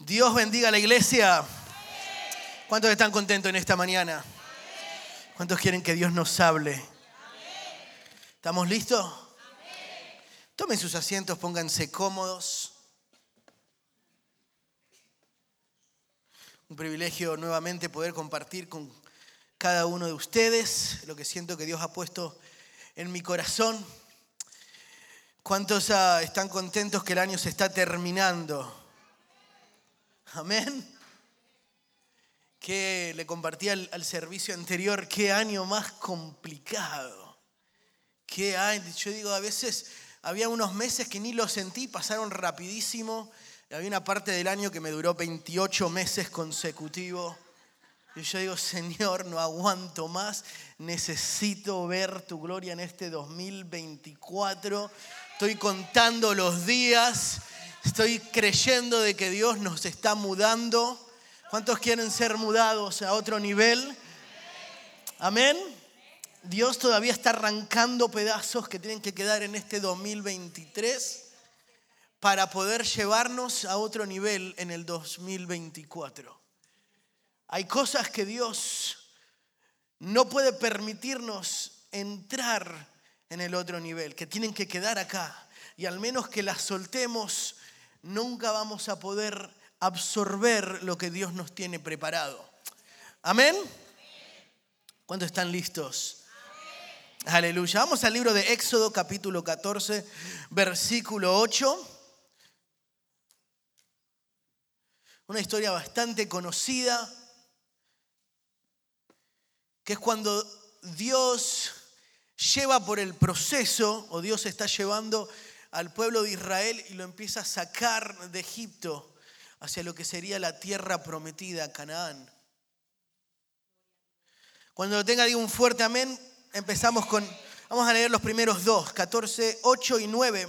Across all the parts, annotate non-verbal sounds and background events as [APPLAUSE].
Dios bendiga a la iglesia. ¿Cuántos están contentos en esta mañana? ¿Cuántos quieren que Dios nos hable? ¿Estamos listos? Tomen sus asientos, pónganse cómodos. Un privilegio nuevamente poder compartir con cada uno de ustedes lo que siento que Dios ha puesto en mi corazón. ¿Cuántos ah, están contentos que el año se está terminando? Amén. Que le compartí al, al, servicio anterior, qué año más complicado. Qué año, yo digo, a veces había unos meses que ni lo sentí, pasaron rapidísimo. Había una parte del año que me duró 28 meses consecutivos. Y yo digo, Señor, no aguanto más, necesito ver tu gloria en este 2024. Estoy contando los días, estoy creyendo de que Dios nos está mudando. ¿Cuántos quieren ser mudados a otro nivel? Amén. Dios todavía está arrancando pedazos que tienen que quedar en este 2023 para poder llevarnos a otro nivel en el 2024. Hay cosas que Dios no puede permitirnos entrar en el otro nivel, que tienen que quedar acá. Y al menos que las soltemos, nunca vamos a poder absorber lo que Dios nos tiene preparado. Amén. ¿Cuántos están listos? Aleluya. Vamos al libro de Éxodo capítulo 14, versículo 8. Una historia bastante conocida que es cuando Dios lleva por el proceso, o Dios está llevando al pueblo de Israel y lo empieza a sacar de Egipto hacia lo que sería la tierra prometida, Canaán. Cuando lo tenga, un fuerte amén. Empezamos con, vamos a leer los primeros dos, 14, 8 y 9.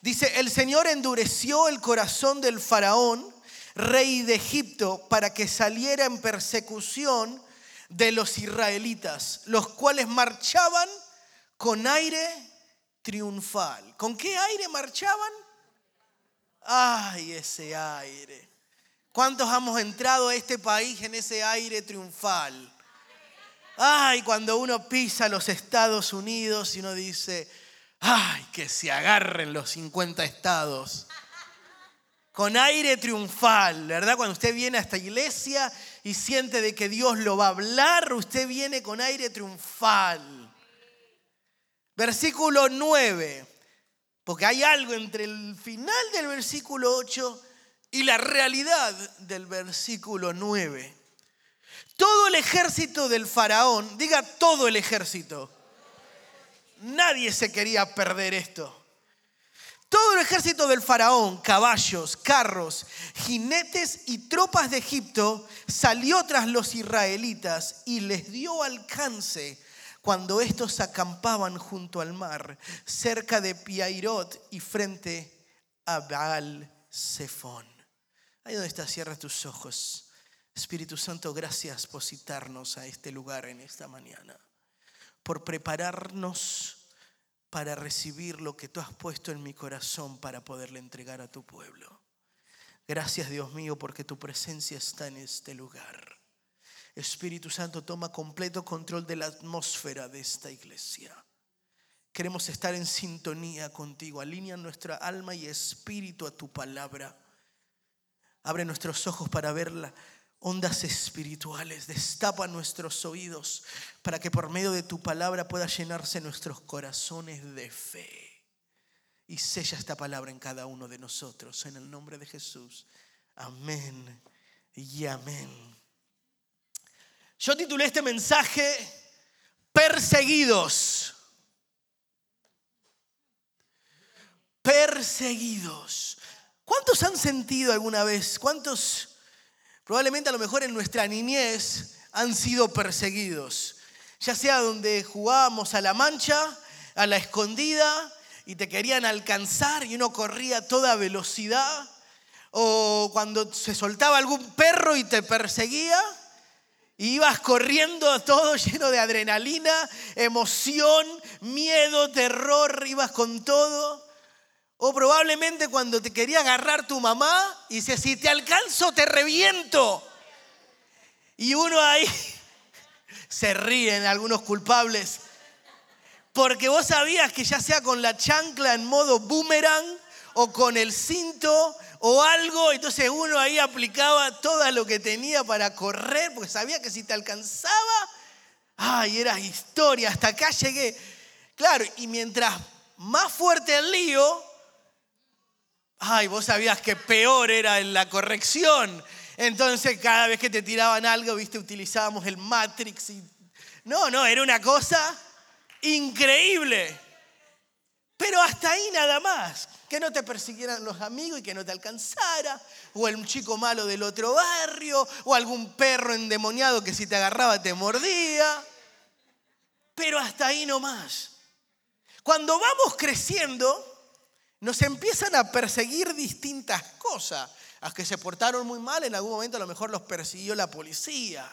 Dice, el Señor endureció el corazón del faraón, rey de Egipto, para que saliera en persecución de los israelitas, los cuales marchaban con aire triunfal. ¿Con qué aire marchaban? Ay, ese aire. ¿Cuántos hemos entrado a este país en ese aire triunfal? Ay, cuando uno pisa los Estados Unidos y uno dice, ay, que se agarren los 50 estados. Con aire triunfal, ¿verdad? Cuando usted viene a esta iglesia y siente de que Dios lo va a hablar, usted viene con aire triunfal. Versículo 9, porque hay algo entre el final del versículo 8 y la realidad del versículo 9. Todo el ejército del faraón, diga todo el ejército, nadie se quería perder esto. Todo el ejército del faraón, caballos, carros, jinetes y tropas de Egipto salió tras los israelitas y les dio alcance cuando estos acampaban junto al mar, cerca de Piairot y frente a Baal Zephon. Ahí donde está, cierra tus ojos. Espíritu Santo, gracias por citarnos a este lugar en esta mañana, por prepararnos para recibir lo que tú has puesto en mi corazón para poderle entregar a tu pueblo. Gracias Dios mío porque tu presencia está en este lugar. Espíritu Santo, toma completo control de la atmósfera de esta iglesia. Queremos estar en sintonía contigo. Alinea nuestra alma y espíritu a tu palabra. Abre nuestros ojos para verla ondas espirituales, destapa nuestros oídos para que por medio de tu palabra pueda llenarse nuestros corazones de fe. Y sella esta palabra en cada uno de nosotros, en el nombre de Jesús. Amén y amén. Yo titulé este mensaje Perseguidos. Perseguidos. ¿Cuántos han sentido alguna vez? ¿Cuántos probablemente a lo mejor en nuestra niñez han sido perseguidos. Ya sea donde jugábamos a la mancha, a la escondida, y te querían alcanzar y uno corría a toda velocidad, o cuando se soltaba algún perro y te perseguía, y ibas corriendo todo [LAUGHS] lleno de adrenalina, emoción, miedo, terror, ibas con todo O probablemente cuando te quería agarrar tu mamá y dice, si te alcanzo te reviento. Y uno ahí [LAUGHS] se ríen algunos culpables. Porque vos sabías que ya sea con la chancla en modo boomerang o con el cinto o algo, entonces uno ahí aplicaba todo lo que tenía para correr, porque sabía que si te alcanzaba, ay, era historia, hasta acá llegué. Claro, y mientras más fuerte el lío, ay, vos sabías que peor era la corrección. Entonces cada vez que te tiraban algo, viste, utilizábamos el Matrix. Y... No, no, era una cosa increíble. Pero hasta ahí nada más. Que no te persiguieran los amigos y que no te alcanzara. O el chico malo del otro barrio. O algún perro endemoniado que si te agarraba te mordía. Pero hasta ahí no más. Cuando vamos creciendo, nos empiezan a perseguir distintas cosas. A que se portaron muy mal, en algún momento a lo mejor los persiguió la policía.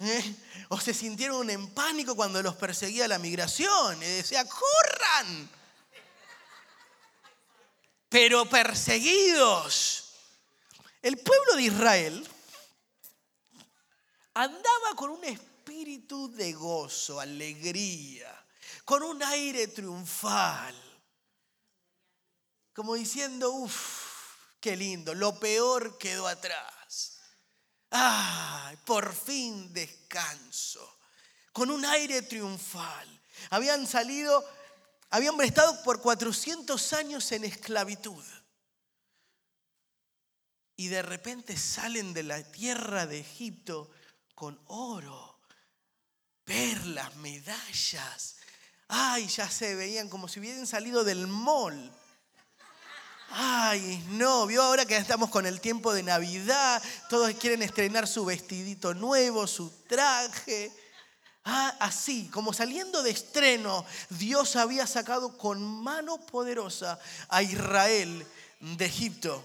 ¿Eh? O se sintieron en pánico cuando los perseguía la migración. Y decía, corran. Pero perseguidos. El pueblo de Israel andaba con un espíritu de gozo, alegría, con un aire triunfal como diciendo, uff, qué lindo, lo peor quedó atrás. ¡Ay, por fin descanso! Con un aire triunfal. Habían salido, habían estado por 400 años en esclavitud. Y de repente salen de la tierra de Egipto con oro, perlas, medallas. Ay, ya se veían como si hubiesen salido del mall. Ay, no, vio ahora que estamos con el tiempo de Navidad, todos quieren estrenar su vestidito nuevo, su traje. Ah, así, como saliendo de estreno, Dios había sacado con mano poderosa a Israel de Egipto.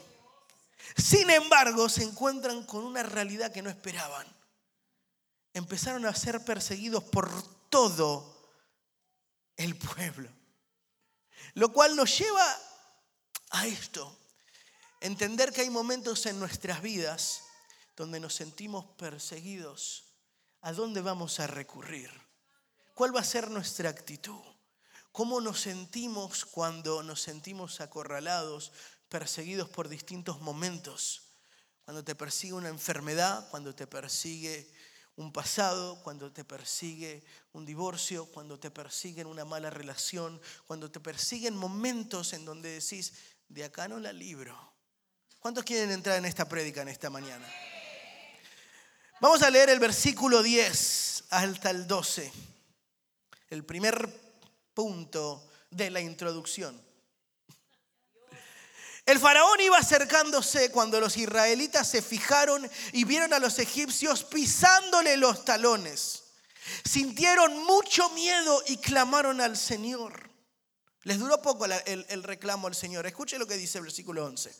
Sin embargo, se encuentran con una realidad que no esperaban. Empezaron a ser perseguidos por todo el pueblo. Lo cual nos lleva a esto. Entender que hay momentos en nuestras vidas donde nos sentimos perseguidos. ¿A dónde vamos a recurrir? ¿Cuál va a ser nuestra actitud? ¿Cómo nos sentimos cuando nos sentimos acorralados, perseguidos por distintos momentos? Cuando te persigue una enfermedad, cuando te persigue un pasado, cuando te persigue un divorcio, cuando te persiguen una mala relación, cuando te persiguen momentos en donde decís, de acá no la libro. ¿Cuántos quieren entrar en esta prédica en esta mañana? Vamos a leer el versículo 10 hasta el 12, el primer punto de la introducción. El faraón iba acercándose cuando los israelitas se fijaron y vieron a los egipcios pisándole los talones. Sintieron mucho miedo y clamaron al Señor. Les duró poco el, reclamo al Señor. Escuche lo que dice el versículo 11.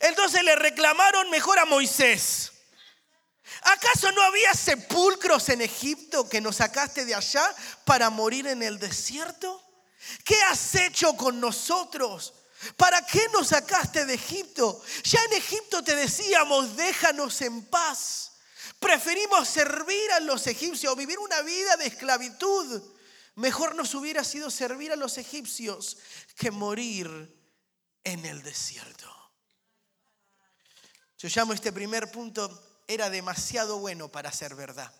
Entonces le reclamaron mejor a Moisés. ¿Acaso no había sepulcros en Egipto que nos sacaste de allá para morir en el desierto? ¿Qué has hecho con nosotros? ¿Para qué nos sacaste de Egipto? Ya en Egipto te decíamos, déjanos en paz. Preferimos servir a los egipcios, vivir una vida de esclavitud Mejor nos hubiera sido servir a los egipcios que morir en el desierto. Yo llamo este primer punto, era demasiado bueno para ser verdad.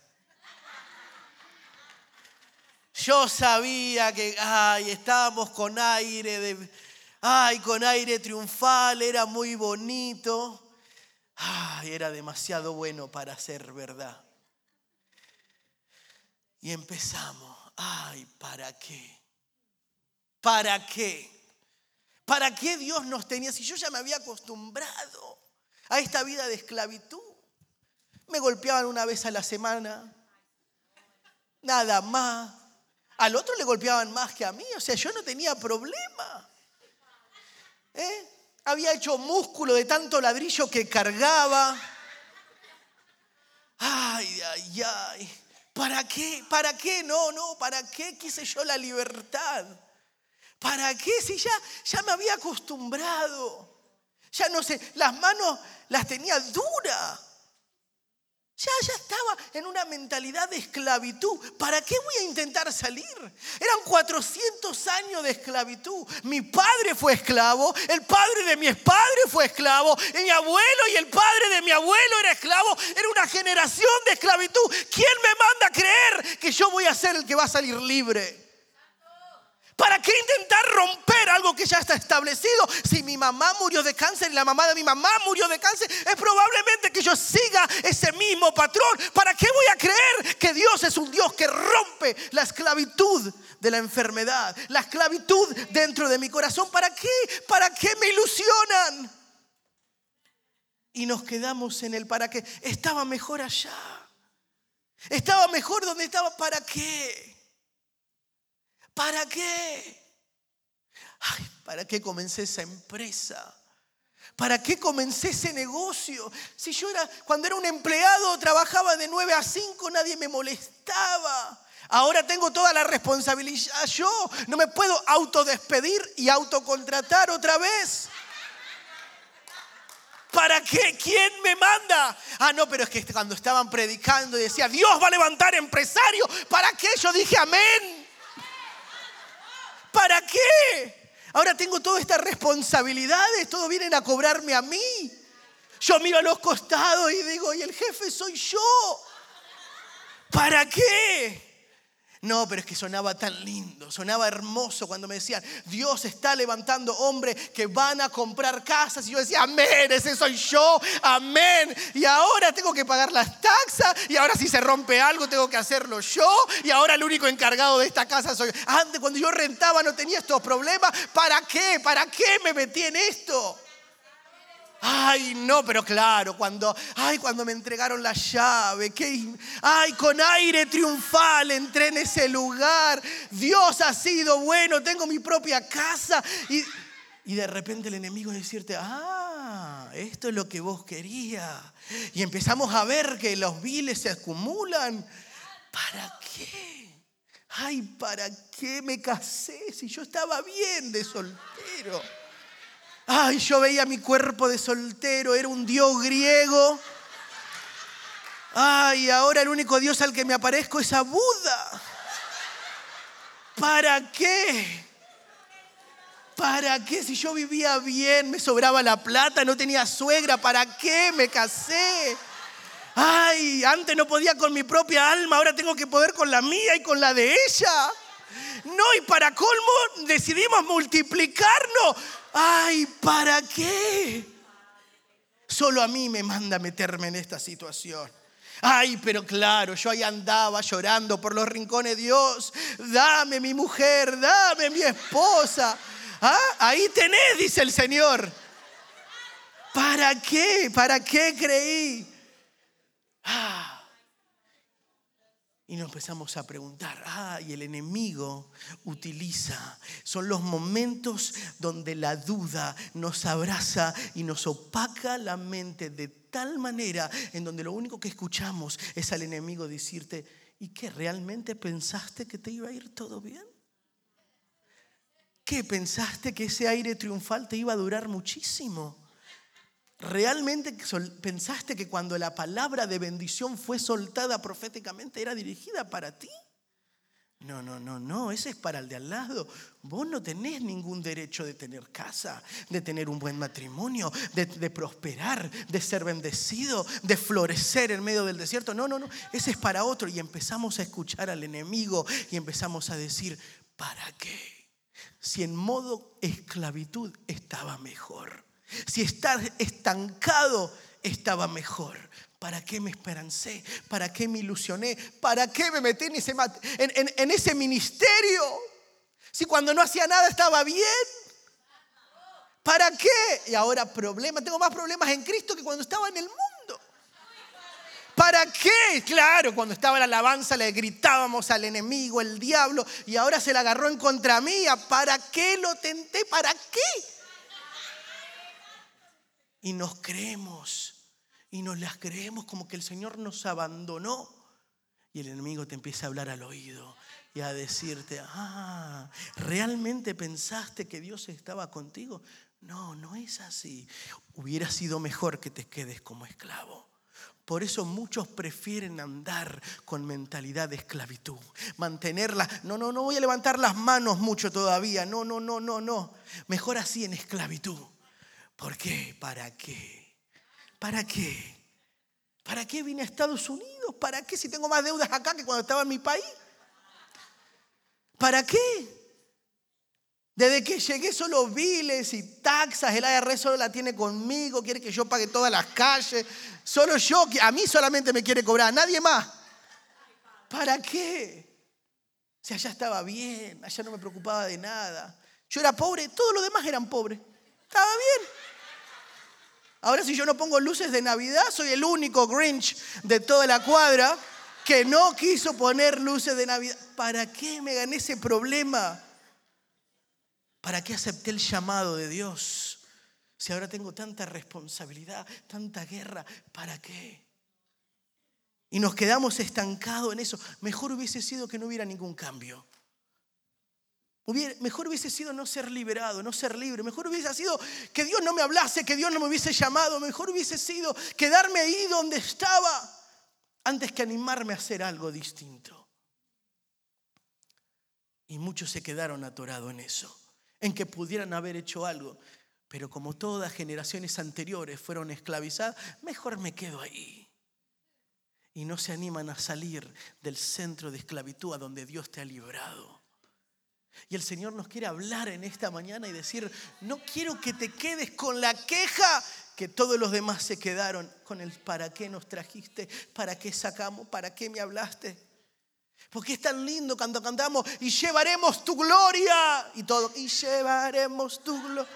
Yo sabía que, ay, estábamos con aire de, ay, con aire triunfal, era muy bonito. Ay, era demasiado bueno para ser verdad. Y empezamos. Ay, ¿para qué? ¿Para qué? ¿Para qué Dios nos tenía? Si yo ya me había acostumbrado a esta vida de esclavitud. Me golpeaban una vez a la semana, nada más. Al otro le golpeaban más que a mí, o sea, yo no tenía problema. ¿Eh? Había hecho músculo de tanto ladrillo que cargaba. Ay, ay, ay. ¿Para qué? ¿Para qué? No, no, ¿para qué quise yo la libertad? ¿Para qué? Si ya, ya me había acostumbrado. Ya no sé, las manos las tenía duras. Ya, ya estaba en una mentalidad de esclavitud. ¿Para qué voy a intentar salir? Eran 400 años de esclavitud. Mi padre fue esclavo, el padre de mi padre fue esclavo, mi abuelo y el padre de mi abuelo era esclavo. Era una generación de esclavitud. ¿Quién me manda a creer que yo voy a ser el que va a salir libre? ¿Para qué intentar romper algo que ya está establecido? Si mi mamá murió de cáncer y la mamá de mi mamá murió de cáncer, es probablemente que yo siga ese mismo patrón. ¿Para qué voy a creer que Dios es un Dios que rompe la esclavitud de la enfermedad, la esclavitud dentro de mi corazón? ¿Para qué? ¿Para qué me ilusionan? Y nos quedamos en el para qué. Estaba mejor allá. Estaba mejor donde estaba. ¿Para qué? ¿Para qué? ¿para qué comencé esa empresa? ¿Para qué comencé ese negocio? Si yo era, cuando era un empleado, trabajaba de 9 a 5, nadie me molestaba. Ahora tengo toda la responsabilidad yo. No me puedo autodespedir y autocontratar otra vez. ¿Para qué? ¿Quién me manda? Ah, no, pero es que cuando estaban predicando y decía, Dios va a levantar empresario. ¿Para qué? Yo dije, amén. ¿Para qué? Ahora tengo todas estas responsabilidades, todo vienen a cobrarme a mí. Yo miro a los costados y digo, y el jefe soy yo. ¿Para qué? No, pero es que sonaba tan lindo, sonaba hermoso cuando me decían, Dios está levantando hombres que van a comprar casas. Y yo decía, amén, ese soy yo, amén. Y ahora tengo que pagar las taxas, y ahora si se rompe algo tengo que hacerlo yo, y ahora el único encargado de esta casa soy yo. Antes, cuando yo rentaba, no tenía estos problemas. ¿Para qué? ¿Para qué me metí en esto? Ay, no, pero claro, cuando, ay, cuando me entregaron la llave, ay, con aire triunfal entré en ese lugar. Dios ha sido bueno, tengo mi propia casa. Y, y de repente el enemigo decirte, ah, esto es lo que vos querías. Y empezamos a ver que los viles se acumulan. ¿Para qué? Ay, ¿para qué me casé si yo estaba bien de soltero? Ay, yo veía mi cuerpo de soltero, era un dios griego. Ay, ahora el único dios al que me aparezco es a Buda. ¿Para qué? ¿Para qué? Si yo vivía bien, me sobraba la plata, no tenía suegra, ¿para qué me casé? Ay, antes no podía con mi propia alma, ahora tengo que poder con la mía y con la de ella. No, y para colmo decidimos multiplicarnos. Ay, ¿para qué? Solo a mí me manda meterme en esta situación. Ay, pero claro, yo ahí andaba llorando por los rincones. Dios, dame mi mujer, dame mi esposa. ¿Ah? Ahí tenés, dice el Señor. ¿Para qué? ¿Para qué creí? Ah. Y nos empezamos a preguntar, ah, y el enemigo utiliza, son los momentos donde la duda nos abraza y nos opaca la mente de tal manera en donde lo único que escuchamos es al enemigo decirte, ¿y qué realmente pensaste que te iba a ir todo bien? ¿Qué pensaste que ese aire triunfal te iba a durar muchísimo? ¿Realmente pensaste que cuando la palabra de bendición fue soltada proféticamente era dirigida para ti? No, no, no, no, ese es para el de al lado. Vos no tenés ningún derecho de tener casa, de tener un buen matrimonio, de, prosperar, de ser bendecido, de florecer en medio del desierto. No, no, no, ese es para otro. Y empezamos a escuchar al enemigo y empezamos a decir, ¿para qué? Si en modo esclavitud estaba mejor. Si estar estancado estaba mejor. ¿Para qué me esperancé? ¿Para qué me ilusioné? ¿Para qué me metí en ese, ministerio? Si cuando no hacía nada estaba bien. ¿Para qué? Y ahora problema, tengo más problemas en Cristo que cuando estaba en el mundo. ¿Para qué? Claro, cuando estaba la alabanza le gritábamos al enemigo, el diablo, y ahora se la agarró en contra mía. ¿Para qué lo tenté? ¿Para qué? Y nos creemos y nos las creemos como que el Señor nos abandonó Y el enemigo te empieza a hablar al oído y a decirte, ah, ¿realmente pensaste que Dios estaba contigo? No, no es así. Hubiera sido mejor que te quedes como esclavo. Por eso muchos prefieren andar con mentalidad de esclavitud, mantenerla. No, no, no voy a levantar las manos mucho todavía. No, no, no, no, no. Mejor así en esclavitud. ¿Por qué? ¿Para qué? ¿Para qué? ¿Para qué vine a Estados Unidos? ¿Para qué si tengo más deudas acá que cuando estaba en mi país? ¿Para qué? Desde que llegué solo viles y taxas, el IRS solo la tiene conmigo, quiere que yo pague todas las calles. Solo yo, a mí solamente me quiere cobrar, nadie más. ¿Para qué? Si allá estaba bien, allá no me preocupaba de nada. Yo era pobre, todos los demás eran pobres. Estaba bien. Ahora si yo no pongo luces de Navidad, soy el único Grinch de toda la cuadra que no quiso poner luces de Navidad. ¿Para qué me gané ese problema? ¿Para qué acepté el llamado de Dios? Si ahora tengo tanta responsabilidad, tanta guerra, ¿para qué? Y nos quedamos estancados en eso. Mejor hubiese sido que no hubiera ningún cambio. Mejor hubiese sido no ser liberado, no ser libre. Mejor hubiese sido que Dios no me hablase, que Dios no me hubiese llamado. Mejor hubiese sido quedarme ahí donde estaba antes que animarme a hacer algo distinto. Y muchos se quedaron atorados en eso en que pudieran haber hecho algo. Pero como todas generaciones anteriores fueron esclavizadas, mejor me quedo ahí. Y no se animan a salir del centro de esclavitud a donde Dios te ha librado. Y el Señor nos quiere hablar en esta mañana y decir, no quiero que te quedes con la queja que todos los demás se quedaron con el para qué nos trajiste, para qué sacamos, para qué me hablaste. Porque es tan lindo cuando cantamos y llevaremos tu gloria y todo. Y llevaremos tu gloria.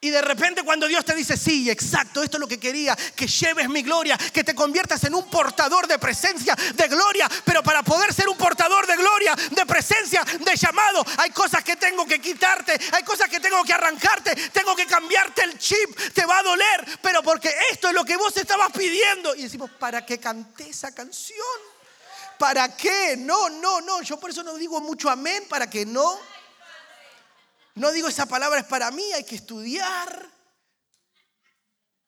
Y de repente cuando Dios te dice, sí, exacto, esto es lo que quería, que lleves mi gloria, que te conviertas en un portador de presencia, de gloria, pero para poder ser un portador de gloria, de presencia, de llamado, hay cosas que tengo que quitarte, hay cosas que tengo que arrancarte, tengo que cambiarte el chip, te va a doler, pero porque esto es lo que vos estabas pidiendo. Y decimos, ¿para qué canté esa canción? ¿Para qué? No, no, no. Yo por eso no digo mucho amén, para que no. No digo esa palabra es para mí, hay que estudiar.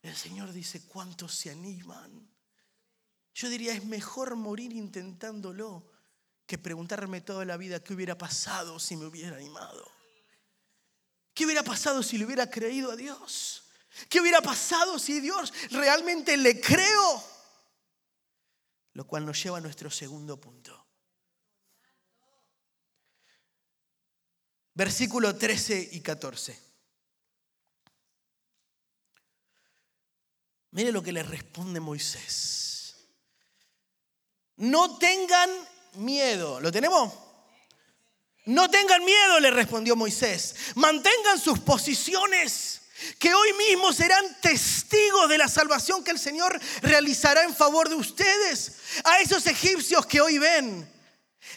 El Señor dice, ¿cuántos se animan? Yo diría, es mejor morir intentándolo que preguntarme toda la vida qué hubiera pasado si me hubiera animado. ¿Qué hubiera pasado si le hubiera creído a Dios? ¿Qué hubiera pasado si Dios realmente le creo? Lo cual nos lleva a nuestro segundo punto. Versículo 13 y 14. Mire lo que le responde Moisés. No tengan miedo. ¿Lo tenemos? No tengan miedo, le respondió Moisés. Mantengan sus posiciones que hoy mismo serán testigos de la salvación que el Señor realizará en favor de ustedes. A esos egipcios que hoy ven,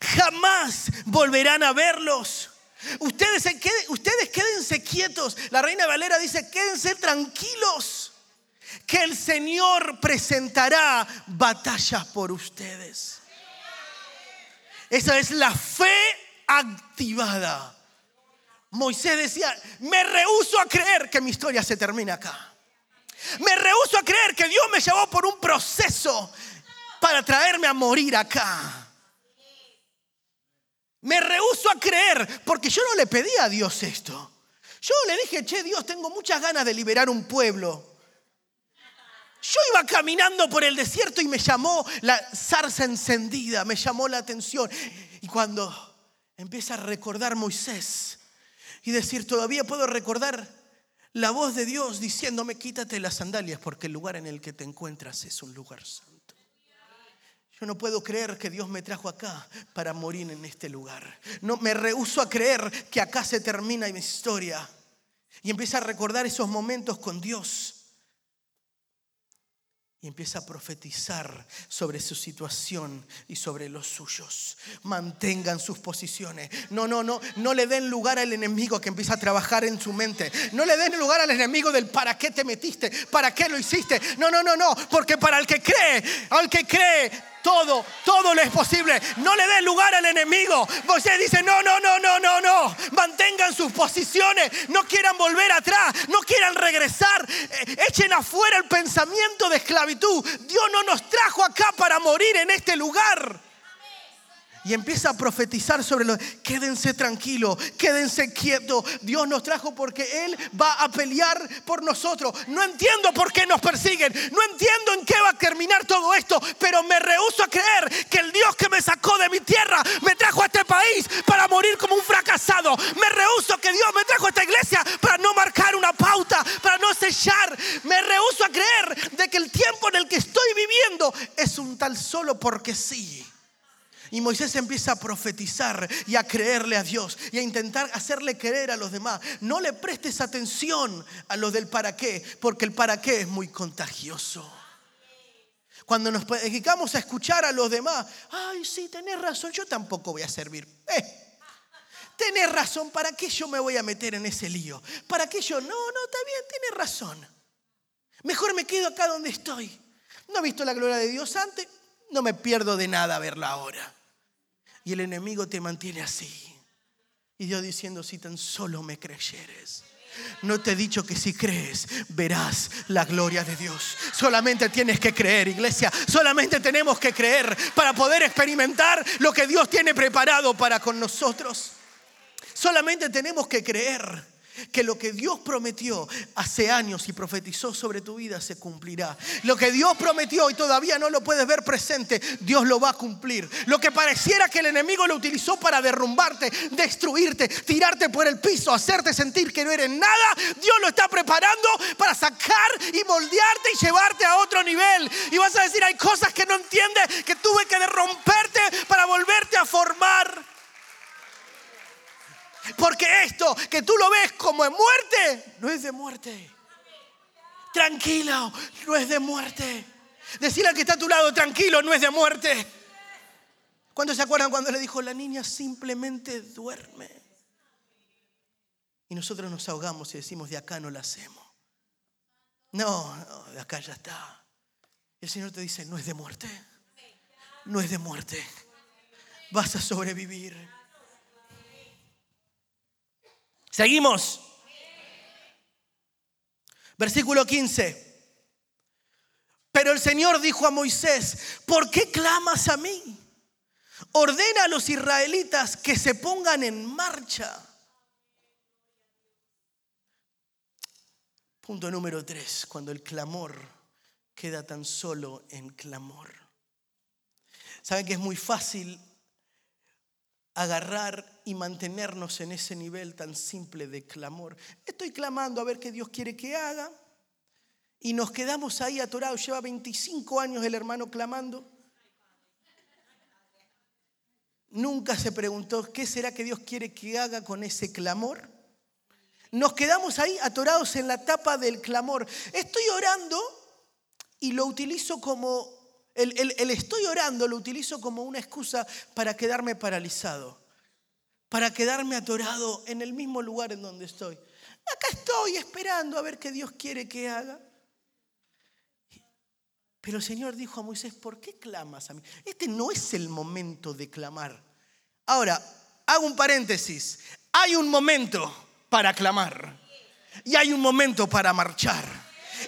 jamás volverán a verlos. Ustedes, ustedes quédense quietos. La reina Valera dice, quédense tranquilos, que el Señor presentará batallas por ustedes. Esa es la fe activada. Moisés decía, me rehuso a creer que mi historia se termina acá. Me rehuso a creer que Dios me llevó por un proceso para traerme a morir acá. Me rehuso a creer porque yo no le pedí a Dios esto. Yo le dije, che, Dios, tengo muchas ganas de liberar un pueblo. Yo iba caminando por el desierto y me llamó la zarza encendida, me llamó la atención. Y cuando empieza a recordar Moisés, y decir, todavía puedo recordar la voz de Dios diciéndome, quítate las sandalias porque el lugar en el que te encuentras es un lugar santo. Yo no puedo creer que Dios me trajo acá para morir en este lugar. No me rehuso a creer que acá se termina mi historia. Y empieza a recordar esos momentos con Dios y empieza a profetizar sobre su situación y sobre los suyos. Mantengan sus posiciones. No, no, no, no le den lugar al enemigo que empieza a trabajar en su mente. No le den lugar al enemigo del para qué te metiste, para qué lo hiciste. No, no, no, no, porque para el que cree, al que cree, Todo, todo lo es posible. No le des lugar al enemigo. Moisés dice, no, no, no, no, no, no. Mantengan sus posiciones. No quieran volver atrás. No quieran regresar. Eh, echen afuera el pensamiento de esclavitud. Dios no nos trajo acá para morir en este lugar y empieza a profetizar sobre lo. Quédense tranquilos, quédense quietos. Dios nos trajo porque Él va a pelear por nosotros. No entiendo por qué nos persiguen, no entiendo en qué va a terminar todo esto, pero me rehuso a creer que el Dios que me sacó de mi tierra me trajo a este país para morir como un fracasado. Me rehuso que Dios me trajo a esta iglesia para no marcar una pauta, para no sellar. Me rehuso a creer de que el tiempo en el que estoy viviendo es un tal solo porque sí. Y Moisés empieza a profetizar y a creerle a Dios y a intentar hacerle creer a los demás. No le prestes atención a lo del para qué, porque el para qué es muy contagioso. Cuando nos dedicamos a escuchar a los demás, ay, sí, tenés razón, yo tampoco voy a servir. Eh, tenés razón, ¿para qué yo me voy a meter en ese lío? ¿Para qué yo? No, no, está bien, tenés razón. Mejor me quedo acá donde estoy. No he visto la gloria de Dios antes, no me pierdo de nada verla ahora. Y el enemigo te mantiene así. Y Dios diciendo, si tan solo me creyeres. No te he dicho que si crees verás la gloria de Dios. Solamente tienes que creer, iglesia. Solamente tenemos que creer para poder experimentar lo que Dios tiene preparado para con nosotros. Solamente tenemos que creer que lo que Dios prometió hace años y profetizó sobre tu vida se cumplirá. Lo que Dios prometió y todavía no lo puedes ver presente, Dios lo va a cumplir. Lo que pareciera que el enemigo lo utilizó para derrumbarte, destruirte, tirarte por el piso, hacerte sentir que no eres nada, Dios lo está preparando para sacar y moldearte y llevarte a otro nivel. Y vas a decir, hay cosas que no entiendes, que tuve que romperte para volverte a formar. Porque esto que tú lo ves como en muerte, no es de muerte. Tranquilo, no es de muerte. Decirle al que está a tu lado, tranquilo, no es de muerte. ¿Cuántos se acuerdan cuando le dijo, la niña simplemente duerme? Y nosotros nos ahogamos y decimos, de acá no la hacemos. No, no, de acá ya está. El Señor te dice, no es de muerte. No es de muerte. Vas a sobrevivir. Seguimos. Versículo 15. Pero el Señor dijo a Moisés, ¿por qué clamas a mí? Ordena a los israelitas que se pongan en marcha. Punto número 3, cuando el clamor queda tan solo en clamor. Saben que es muy fácil agarrar y mantenernos en ese nivel tan simple de clamor. Estoy clamando a ver qué Dios quiere que haga y nos quedamos ahí atorados. Lleva 25 años el hermano clamando. Nunca se preguntó qué será que Dios quiere que haga con ese clamor. Nos quedamos ahí atorados en la tapa del clamor. Estoy orando y lo utilizo como el, estoy orando lo utilizo como una excusa para quedarme paralizado, para quedarme atorado en el mismo lugar en donde estoy. Acá estoy esperando a ver qué Dios quiere que haga. Pero el Señor dijo a Moisés, ¿por qué clamas a mí? Este no es el momento de clamar. Ahora, hago un paréntesis. Hay un momento para clamar y hay un momento para marchar.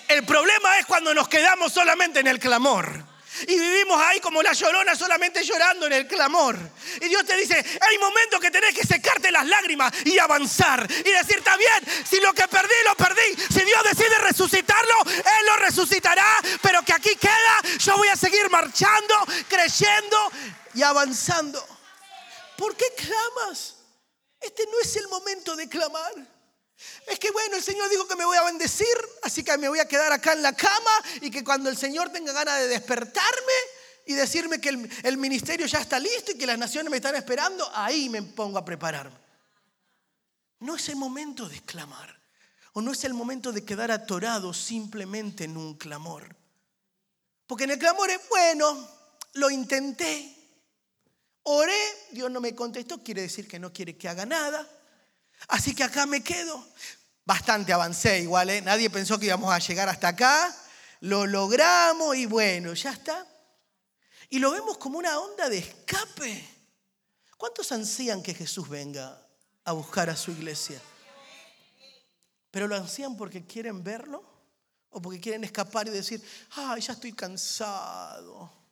El problema es cuando nos quedamos solamente en el clamor. Y vivimos ahí como la llorona solamente llorando en el clamor. Y Dios te dice, hay momentos que tenés que secarte las lágrimas y avanzar. Y decir, está bien, si lo que perdí, lo perdí. Si Dios decide resucitarlo, Él lo resucitará. Pero que aquí queda, yo voy a seguir marchando, creyendo y avanzando. ¿Por qué clamas? Este no es el momento de clamar. Es que bueno, el Señor dijo que me voy a bendecir, así que me voy a quedar acá en la cama y que cuando el Señor tenga ganas de despertarme y decirme que el, ministerio ya está listo y que las naciones me están esperando, ahí me pongo a prepararme. No es el momento de clamar o no es el momento de quedar atorado simplemente en un clamor. Porque en el clamor es, bueno, lo intenté, oré, Dios no me contestó, quiere decir que no quiere que haga nada. Así que acá me quedo. Bastante avancé igual, ¿eh? Nadie pensó que íbamos a llegar hasta acá. Lo logramos y bueno, ya está. Y lo vemos como una onda de escape. ¿Cuántos ansían que Jesús venga a buscar a su iglesia? ¿Pero lo ansían porque quieren verlo? ¿O porque quieren escapar y decir, ay, ya estoy cansado?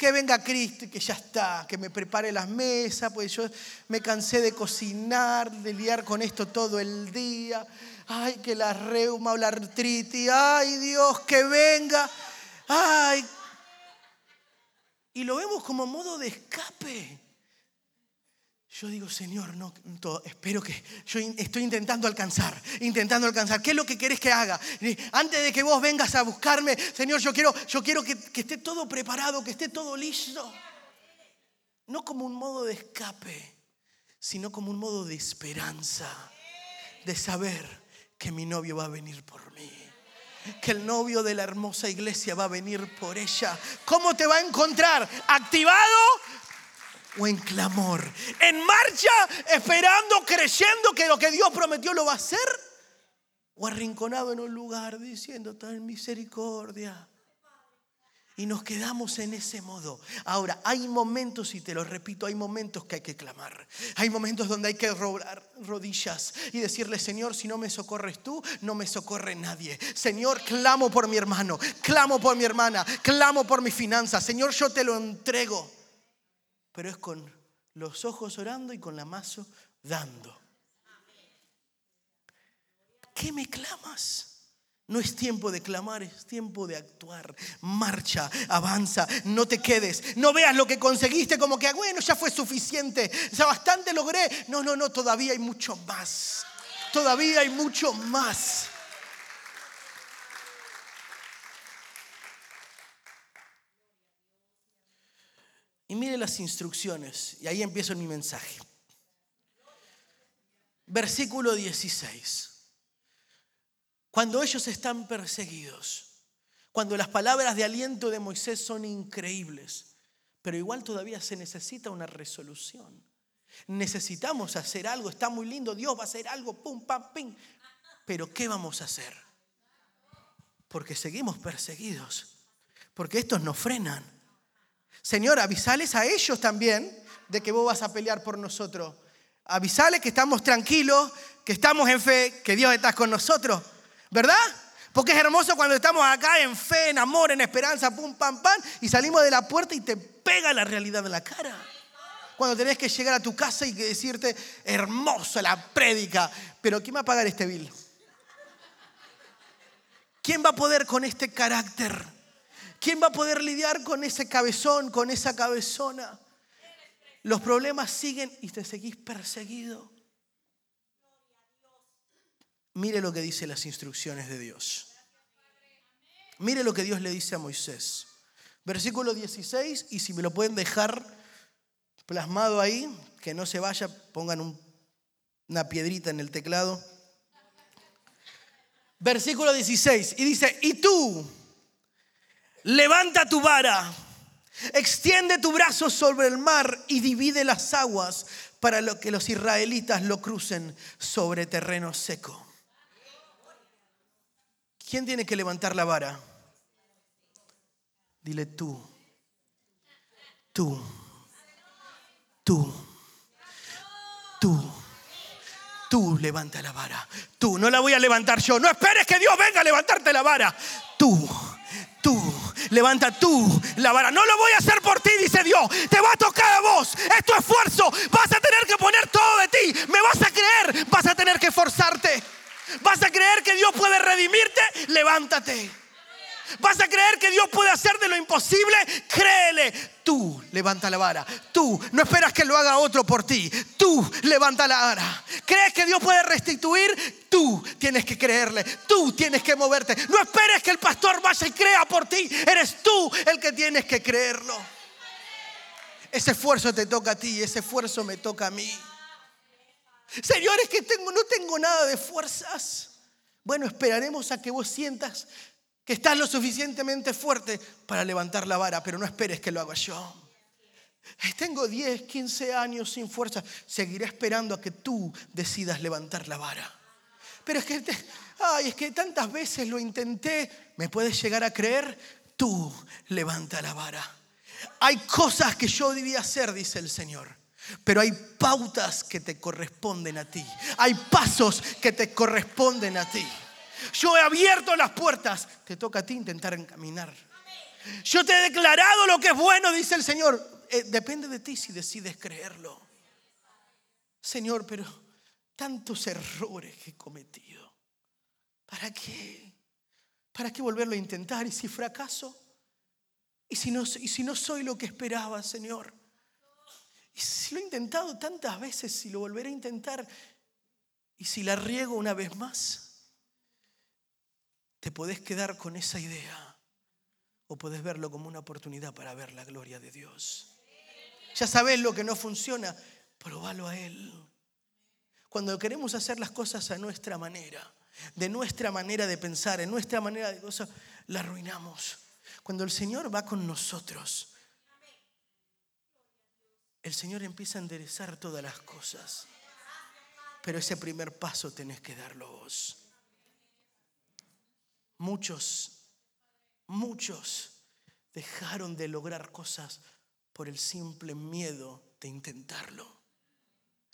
Que venga Cristo y que ya está, que me prepare las mesas, pues yo me cansé de cocinar, de liar con esto todo el día. Ay, que la reuma o la artritis, ay Dios, que venga. Ay, y lo vemos como modo de escape. Yo digo, Señor, no, espero que yo estoy intentando alcanzar, intentando alcanzar. ¿Qué es lo que querés que haga? Antes de que vos vengas a buscarme, Señor, yo quiero, yo quiero que, que esté todo preparado, que esté todo listo. No como un modo de escape, sino como un modo de esperanza, de saber que mi novio va a venir por mí que el novio de la hermosa iglesia va a venir por ella. ¿Cómo te va a encontrar? ¿Activado? O en clamor, en marcha, esperando, creyendo que lo que Dios prometió lo va a hacer, o arrinconado en un lugar diciendo, en misericordia, y nos quedamos en ese modo. Ahora, hay momentos, y te lo repito, hay momentos que hay que clamar. Hay momentos donde hay que robar rodillas y decirle, Señor, si no me socorres tú, no me socorre nadie. Señor, clamo por mi hermano, clamo por mi hermana, clamo por mi finanzas. Señor, yo te lo entrego. Pero es con los ojos orando y con la mazo dando. ¿Qué me clamas? No es tiempo de clamar, es tiempo de actuar. Marcha, avanza, no te quedes. No veas lo que conseguiste como que, bueno, ya fue suficiente, ya bastante logré. No, no, no, todavía hay mucho más. Todavía hay mucho más. Mire las instrucciones, y ahí empiezo mi mensaje. Versículo 16. Cuando ellos están perseguidos, cuando las palabras de aliento de Moisés son increíbles, pero igual todavía se necesita una resolución. Necesitamos hacer algo, está muy lindo, Dios va a hacer algo, pum, pam, pim. Pero ¿qué vamos a hacer? Porque seguimos perseguidos, porque estos nos frenan. Señor, avisales a ellos también de que vos vas a pelear por nosotros. Avisales que estamos tranquilos, que estamos en fe, que Dios está con nosotros. ¿Verdad? Porque es hermoso cuando estamos acá en fe, en amor, en esperanza, pum, pam, pam, y salimos de la puerta y te pega la realidad en la cara. Cuando tenés que llegar a tu casa y decirte, hermosa la prédica, pero ¿quién va a pagar este bill? ¿Quién va a poder con este carácter? ¿Quién va a poder lidiar con ese cabezón, con esa cabezona? Los problemas siguen y te seguís perseguido. Mire lo que dice las instrucciones de Dios. Mire lo que Dios le dice a Moisés. Versículo 16, y si me lo pueden dejar plasmado ahí, que no se vaya, pongan una piedrita en el teclado. Versículo 16, y dice, y tú, levanta tu vara, extiende tu brazo sobre el mar y divide las aguas para que los israelitas lo crucen sobre terreno seco. ¿Quién tiene que levantar la vara? Dile tú. Tú. Tú. Tú. Tú levanta la vara. Tú. No la voy a levantar yo. No esperes que Dios venga a levantarte la vara. Tú. Tú. Levanta tú la vara. No lo voy a hacer por ti, dice Dios. Te va a tocar a vos. Es tu esfuerzo. Vas a tener que poner todo de ti. Me vas a creer. Vas a tener que esforzarte. ¿Vas a creer que Dios puede redimirte? Levántate. ¿Vas a creer que Dios puede hacer de lo imposible? Créele. Tú levanta la vara. Tú no esperas que lo haga otro por ti. Tú levanta la vara. ¿Crees que Dios puede restituir? Tú tienes que creerle. Tú tienes que moverte. No esperes que el pastor vaya y crea por ti. Eres tú el que tienes que creerlo. Ese esfuerzo te toca a ti. Ese esfuerzo me toca a mí. Señores, que tengo, no tengo nada de fuerzas. Bueno, esperaremos a que vos sientas estás lo suficientemente fuerte para levantar la vara, pero no esperes que lo haga yo. Tengo 10, 15 años sin fuerza. Seguiré esperando a que tú decidas levantar la vara. Pero es que, ay, es que tantas veces lo intenté. ¿Me puedes llegar a creer? Tú levanta la vara. Hay cosas que yo debía hacer, dice el Señor. Pero hay pautas que te corresponden a ti. Hay pasos que te corresponden a ti. Yo he abierto las puertas. Te toca a ti intentar encaminar. Yo te he declarado lo que es bueno, dice el Señor. Eh, depende de ti si decides creerlo. Señor, pero tantos errores que he cometido. ¿Para qué? ¿Para qué volverlo a intentar? ¿Y si fracaso? ¿Y si no, y si no soy lo que esperaba, Señor? Y si lo he intentado tantas veces, si lo volveré a intentar, y si la riego una vez más, te podés quedar con esa idea o podés verlo como una oportunidad para ver la gloria de Dios. Ya sabes lo que no funciona, probalo a Él. Cuando queremos hacer las cosas a nuestra manera, de nuestra manera de pensar, en nuestra manera de cosas, la arruinamos. Cuando el Señor va con nosotros, el Señor empieza a enderezar todas las cosas. Pero ese primer paso tenés que darlo vos. Muchos, muchos dejaron de lograr cosas por el simple miedo de intentarlo.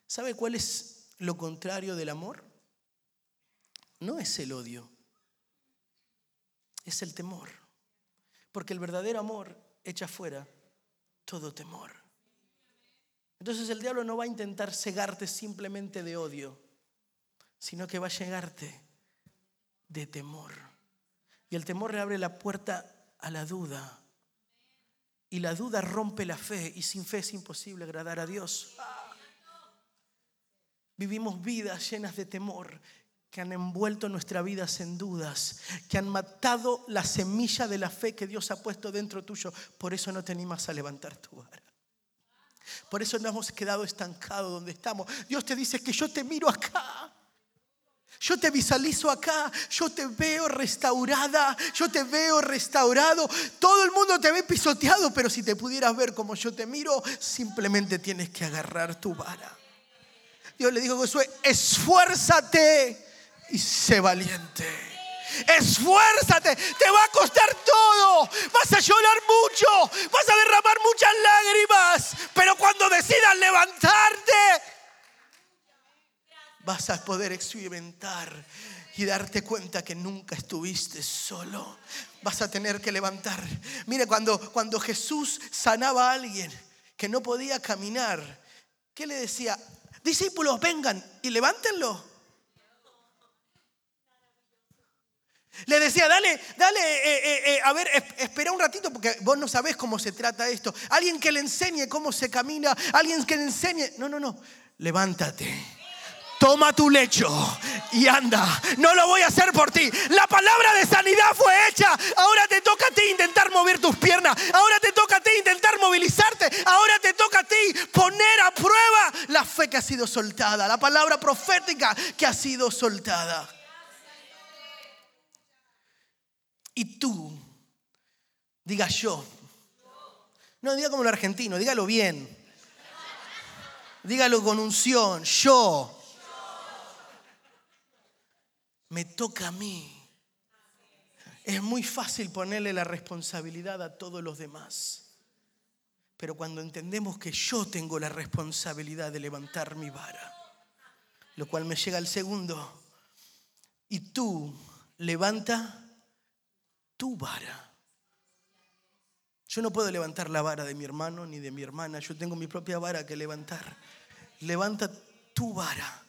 ¿Sabe cuál es lo contrario del amor? No es el odio, es el temor. Porque el verdadero amor echa fuera todo temor. Entonces el diablo no va a intentar cegarte simplemente de odio, sino que va a llegarte de temor. El temor le abre la puerta a la duda. Y la duda rompe la fe y sin fe es imposible agradar a Dios. Vivimos vidas llenas de temor que han envuelto nuestra vida en dudas, que han matado la semilla de la fe que Dios ha puesto dentro tuyo. Por eso no te animas a levantar tu vara. Por eso no hemos quedado estancados donde estamos. Dios te dice que yo te miro acá. Yo te visualizo acá, yo te veo restaurada, yo te veo restaurado. Todo el mundo te ve pisoteado, pero si te pudieras ver como yo te miro, simplemente tienes que agarrar tu vara. Dios le dijo a Josué, esfuérzate y sé valiente. Esfuérzate, te va a costar todo. Vas a llorar mucho, vas a derramar muchas lágrimas, pero cuando decidas levantarte, vas a poder experimentar y darte cuenta que nunca estuviste solo. Vas a tener que levantar. Mire, cuando, cuando Jesús sanaba a alguien que no podía caminar, ¿qué le decía? Discípulos, vengan y levántenlo. Le decía, dale, dale, eh, eh, eh, a ver, espera un ratito porque vos no sabés cómo se trata esto. Alguien que le enseñe cómo se camina, alguien que le enseñe. No, no, no. Levántate. Toma tu lecho y anda. No lo voy a hacer por ti. La palabra de sanidad fue hecha. Ahora te toca a ti intentar mover tus piernas. Ahora te toca a ti intentar movilizarte. Ahora te toca a ti poner a prueba la fe que ha sido soltada. La palabra profética que ha sido soltada. y tú. Diga yo. No diga como el argentino, dígalo bien. Dígalo con unción. Yo. Me toca a mí. Es muy fácil ponerle la responsabilidad a todos los demás. Pero cuando entendemos que yo tengo la responsabilidad de levantar mi vara, lo cual me llega al segundo, y tú levanta tu vara. Yo no puedo levantar la vara de mi hermano ni de mi hermana. Yo tengo mi propia vara que levantar. Levanta tu vara.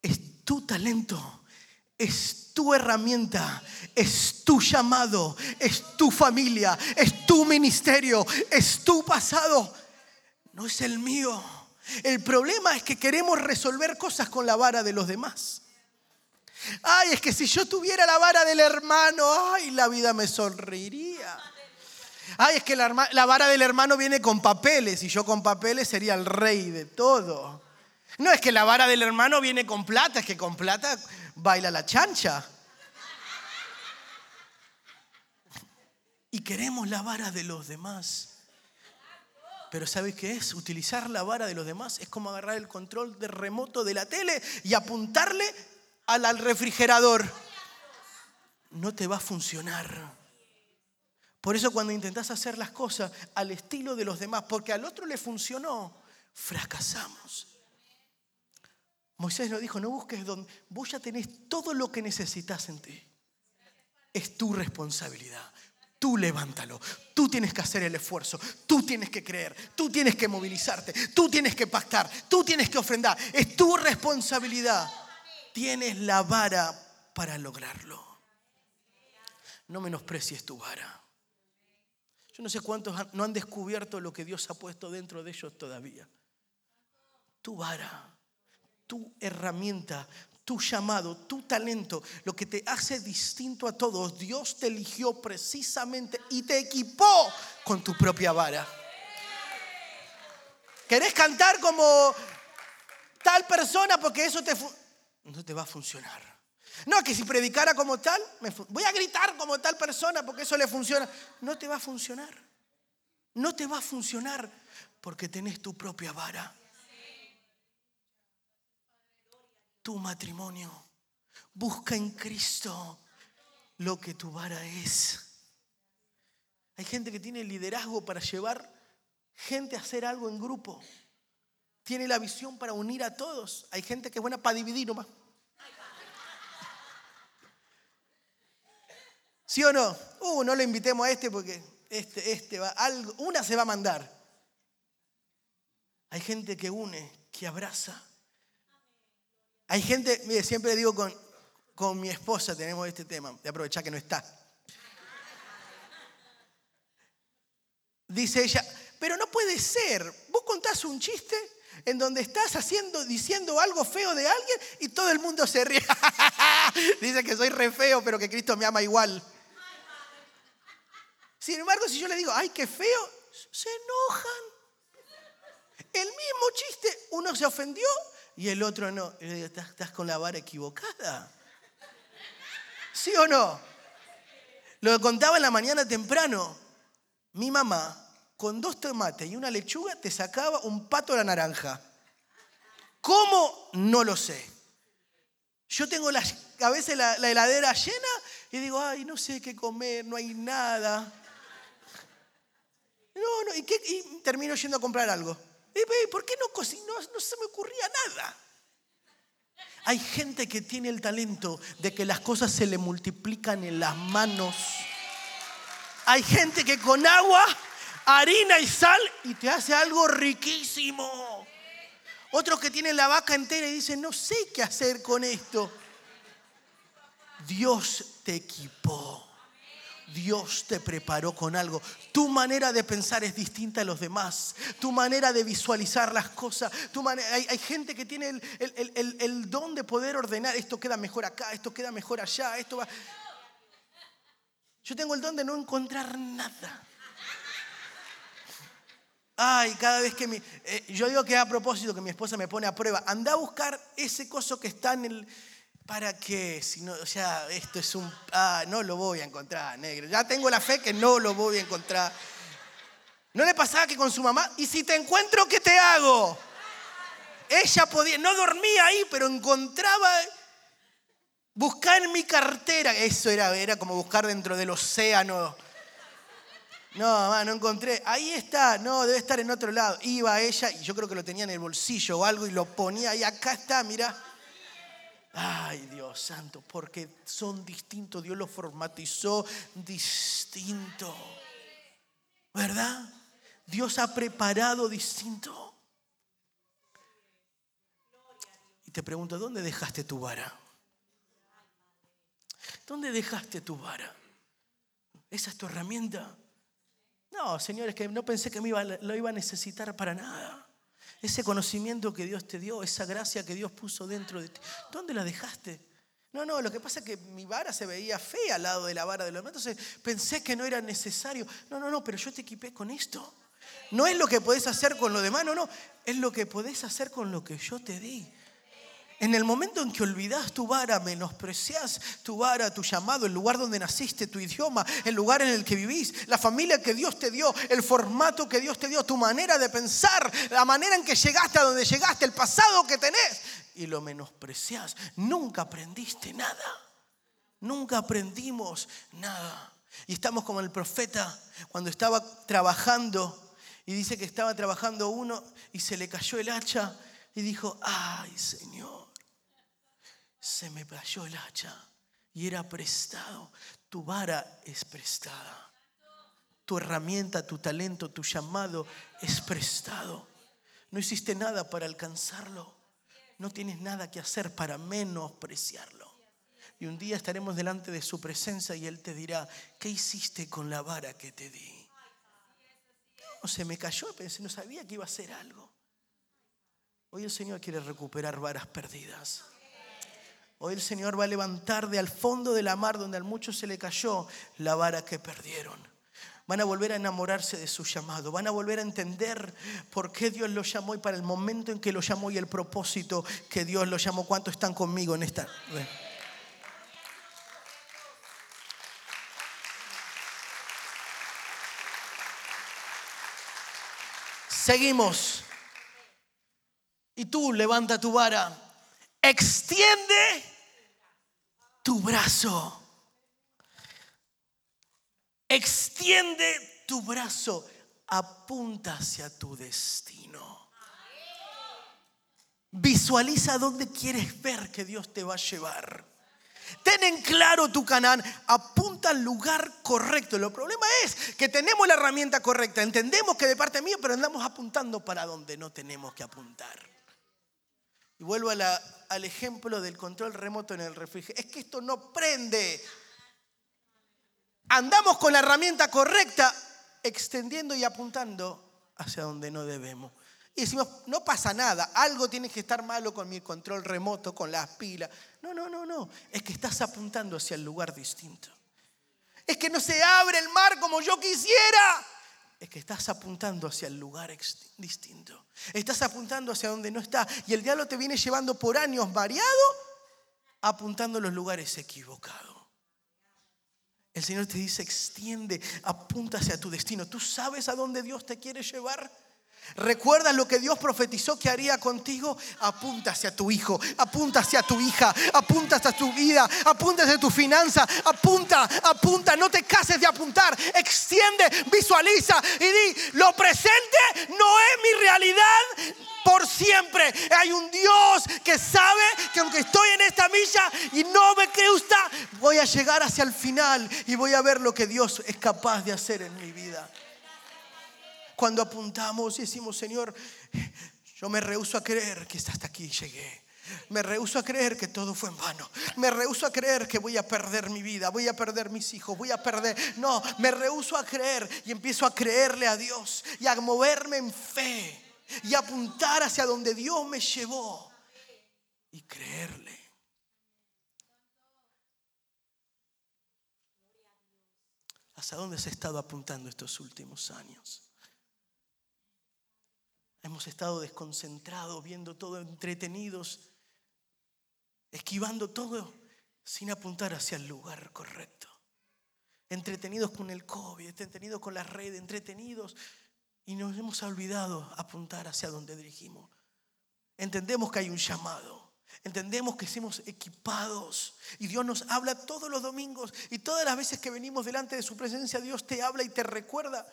Es tu talento. Es tu herramienta, es tu llamado, es tu familia, es tu ministerio, es tu pasado. No es el mío. El problema es que queremos resolver cosas con la vara de los demás. Ay, es que si yo tuviera la vara del hermano, ay, la vida me sonreiría. Ay, es que la, vara del hermano viene con papeles y yo con papeles sería el rey de todo. No es que la vara del hermano viene con plata, es que con plata baila la chancha. Y queremos la vara de los demás. Pero ¿sabes qué es? Utilizar la vara de los demás es como agarrar el control de remoto de la tele y apuntarle al refrigerador, no te va a funcionar. Por eso cuando intentás hacer las cosas al estilo de los demás, porque al otro le funcionó, fracasamos. Moisés nos dijo, no busques donde, vos ya tenés todo lo que necesitas en ti. Es tu responsabilidad. Tú levántalo, tú tienes que hacer el esfuerzo, tú tienes que creer, tú tienes que movilizarte, tú tienes que pactar, tú tienes que ofrendar. Es tu responsabilidad. Tienes la vara para lograrlo. No menosprecies tu vara. Yo no sé cuántos no han descubierto lo que Dios ha puesto dentro de ellos todavía. Tu vara, tu herramienta, tu llamado, tu talento, lo que te hace distinto a todos. Dios te eligió precisamente y te equipó con tu propia vara. ¿Querés cantar como tal persona? Porque eso te no te va a funcionar. No, que si predicara como tal, voy a gritar como tal persona porque eso le funciona. No te va a funcionar. No te va a funcionar porque tenés tu propia vara. Tu matrimonio. Busca en Cristo lo que tu vara es. Hay gente que tiene liderazgo para llevar gente a hacer algo en grupo. Tiene la visión para unir a todos. Hay gente que es buena para dividir nomás. ¿Sí o no? Uh, no lo invitemos a este porque este, este va, algo, una se va a mandar. Hay gente que une, que abraza. Hay gente, mire, siempre digo con, con mi esposa tenemos este tema, de aprovechar que no está. Dice ella, pero no puede ser. Vos contás un chiste en donde estás haciendo, diciendo algo feo de alguien y todo el mundo se ríe. [LAUGHS] Dice que soy re feo, pero que Cristo me ama igual. Sin embargo, si yo le digo, ay, qué feo, se enojan. El mismo chiste, uno se ofendió y el otro no. Y le digo, ¿estás, con la vara equivocada? ¿Sí o no? Lo contaba en la mañana temprano. Mi mamá, con dos tomates y una lechuga, te sacaba un pato a la naranja. ¿Cómo? No lo sé. Yo tengo a veces la, la heladera llena y digo, ay, no sé qué comer, no hay nada. No, no, ¿y, termino yendo a comprar algo. ¿Y por qué no cocinó? No se me ocurría nada. Hay gente que tiene el talento de que las cosas se le multiplican en las manos. Hay gente que con agua, harina y sal y te hace algo riquísimo. Otros que tienen la vaca entera y dicen, no sé qué hacer con esto. Dios te equipó. Dios te preparó con algo. Tu manera de pensar es distinta a los demás. Tu manera de visualizar las cosas. Hay, gente que tiene el, don de poder ordenar. Esto queda mejor acá, esto queda mejor allá. Esto va. Yo tengo el don de no encontrar nada. Ay, cada vez que mi, eh, yo digo que a propósito que mi esposa me pone a prueba, anda a buscar ese coso que está en el, ¿Para qué? Si no, sea, esto es un... Ah, no lo voy a encontrar, negro. Ya tengo la fe que no lo voy a encontrar. ¿No le pasaba que con su mamá? ¿Y si te encuentro, qué te hago? Ella podía, no dormía ahí, pero encontraba, buscar en mi cartera. Eso era, era como buscar dentro del océano. No, mamá, no encontré. Ahí está, no, debe estar en otro lado. Iba ella y yo creo que lo tenía en el bolsillo o algo y lo ponía y acá está, mira. Ay, Dios santo, porque son distintos. Dios los formatizó distinto. ¿Verdad? Dios ha preparado distinto. Y te pregunto, ¿dónde dejaste tu vara? ¿Dónde dejaste tu vara? ¿Esa es tu herramienta? No, señores, que no pensé que me lo iba a necesitar para nada. Ese conocimiento que Dios te dio, esa gracia que Dios puso dentro de ti, ¿dónde la dejaste? No, no, lo que pasa es que mi vara se veía fea al lado de la vara de los demás, entonces pensé que no era necesario. No, no, no, pero yo te equipé con esto. No es lo que podés hacer con lo demás, no, no, es lo que podés hacer con lo que yo te di. En el momento en que olvidas tu vara, menosprecias tu vara, tu llamado, el lugar donde naciste, tu idioma, el lugar en el que vivís, la familia que Dios te dio, el formato que Dios te dio, tu manera de pensar, la manera en que llegaste a donde llegaste, el pasado que tenés, y lo menosprecias, nunca aprendiste nada. Nunca aprendimos nada. Y estamos como el profeta cuando estaba trabajando y dice que estaba trabajando uno y se le cayó el hacha y dijo, ay Señor, se me cayó el hacha y era prestado. Tu vara es prestada. Tu herramienta, tu talento, tu llamado es prestado. No hiciste nada para alcanzarlo. No tienes nada que hacer para menospreciarlo. Y un día estaremos delante de su presencia y Él te dirá, ¿qué hiciste con la vara que te di? No, se me cayó, pensé, no sabía que iba a hacer algo. Hoy el Señor quiere recuperar varas perdidas. Hoy el Señor va a levantar de al fondo de la mar donde al mucho se le cayó la vara que perdieron. Van a volver a enamorarse de su llamado. Van a volver a entender por qué Dios los llamó y para el momento en que los llamó y el propósito que Dios los llamó. ¿Cuántos están conmigo en esta? Seguimos. Y tú levanta tu vara. Extiende tu brazo. Extiende tu brazo. Apunta hacia tu destino. Visualiza dónde quieres ver que Dios te va a llevar. Ten en claro tu Canaán, apunta al lugar correcto. El problema es que tenemos la herramienta correcta, entendemos que de parte mía, pero andamos apuntando para donde no tenemos que apuntar. Y vuelvo al ejemplo del control remoto en el refrigerador. Es que esto no prende. Andamos con la herramienta correcta, extendiendo y apuntando hacia donde no debemos. Y decimos, no pasa nada, algo tiene que estar malo con mi control remoto, con las pilas. No, no, no, no. Es que estás apuntando hacia el lugar distinto. Es que no se abre el mar como yo quisiera es que estás apuntando hacia el lugar distinto. Estás apuntando hacia donde no está. Y el diablo te viene llevando por años variado, apuntando los lugares equivocados. El Señor te dice, extiende, apunta hacia tu destino. ¿Tú sabes a dónde Dios te quiere llevar? ¿Recuerdas lo que Dios profetizó que haría contigo? Apunta hacia tu hijo, apunta hacia tu hija, apunta hacia tu vida, apunta hacia tu finanza, apunta, apunta, no te cases de apuntar, extiende, visualiza y di, lo presente no es mi realidad por siempre. Hay un Dios que sabe que aunque estoy en esta milla y no me gusta, voy a llegar hacia el final y voy a ver lo que Dios es capaz de hacer en mi vida cuando apuntamos y decimos, Señor, yo me rehuso a creer que hasta aquí llegué. Me rehuso a creer que todo fue en vano. Me rehuso a creer que voy a perder mi vida, voy a perder mis hijos, voy a perder... No, me rehuso a creer y empiezo a creerle a Dios y a moverme en fe y apuntar hacia donde Dios me llevó y creerle. ¿Hacia dónde se ha estado apuntando estos últimos años? Hemos estado desconcentrados, viendo todo entretenidos, esquivando todo sin apuntar hacia el lugar correcto. Entretenidos con el COVID, entretenidos con las redes, entretenidos y nos hemos olvidado apuntar hacia donde dirigimos. Entendemos que hay un llamado. Entendemos que somos equipados y Dios nos habla todos los domingos y todas las veces que venimos delante de su presencia Dios te habla y te recuerda,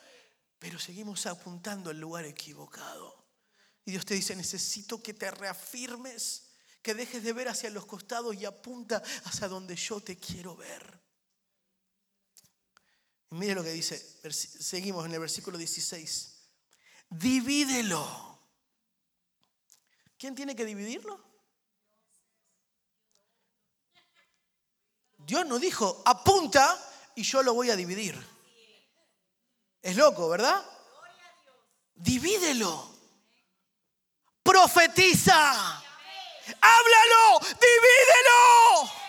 pero seguimos apuntando al lugar equivocado. Y Dios te dice, necesito que te reafirmes, que dejes de ver hacia los costados y apunta hacia donde yo te quiero ver. Y mire lo que dice, seguimos en el versículo 16. Divídelo. ¿Quién tiene que dividirlo? Dios no dijo, apunta y yo lo voy a dividir. Es loco, ¿verdad? Divídelo profetiza. Háblalo, divídelo.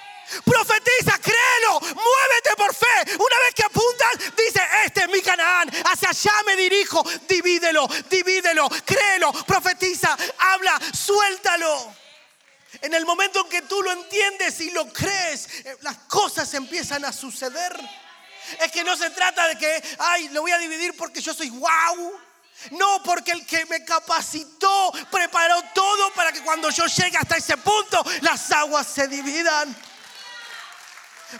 Profetiza, créelo, muévete por fe. Una vez que apuntas, dice, este es mi Canaán, hacia allá me dirijo. Divídelo, divídelo, créelo, profetiza, habla, suéltalo. En el momento en que tú lo entiendes y lo crees, eh, las cosas empiezan a suceder. Es que no se trata de que, ay, lo voy a dividir porque yo soy wow. No, porque el que me capacitó preparó todo para que cuando yo llegue hasta ese punto las aguas se dividan.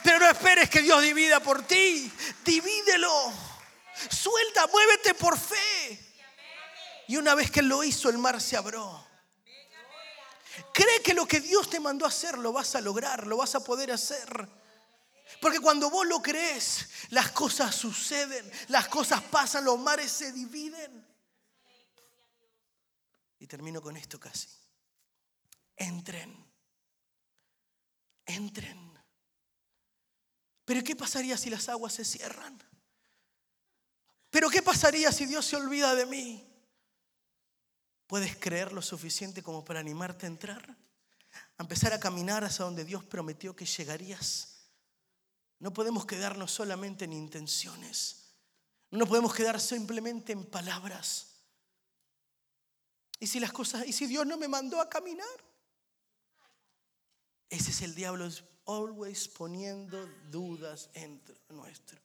Pero no esperes que Dios divida por ti. Divídelo. Suelta, muévete por fe. Y una vez que lo hizo, el mar se abrió. Cree que lo que Dios te mandó a hacer lo vas a lograr, lo vas a poder hacer. Porque cuando vos lo crees, las cosas suceden, las cosas pasan, los mares se dividen. Termino con esto casi. Entren. Entren. Pero ¿qué pasaría si las aguas se cierran? Pero ¿qué pasaría si Dios se olvida de mí? ¿Puedes creer lo suficiente como para animarte a entrar? A empezar a caminar hacia donde Dios prometió que llegarías. No podemos quedarnos solamente en intenciones. No podemos quedar simplemente en palabras. ¿Y si las cosas, y si Dios no me mandó a caminar? Ese es el diablo, always poniendo dudas entre nuestro.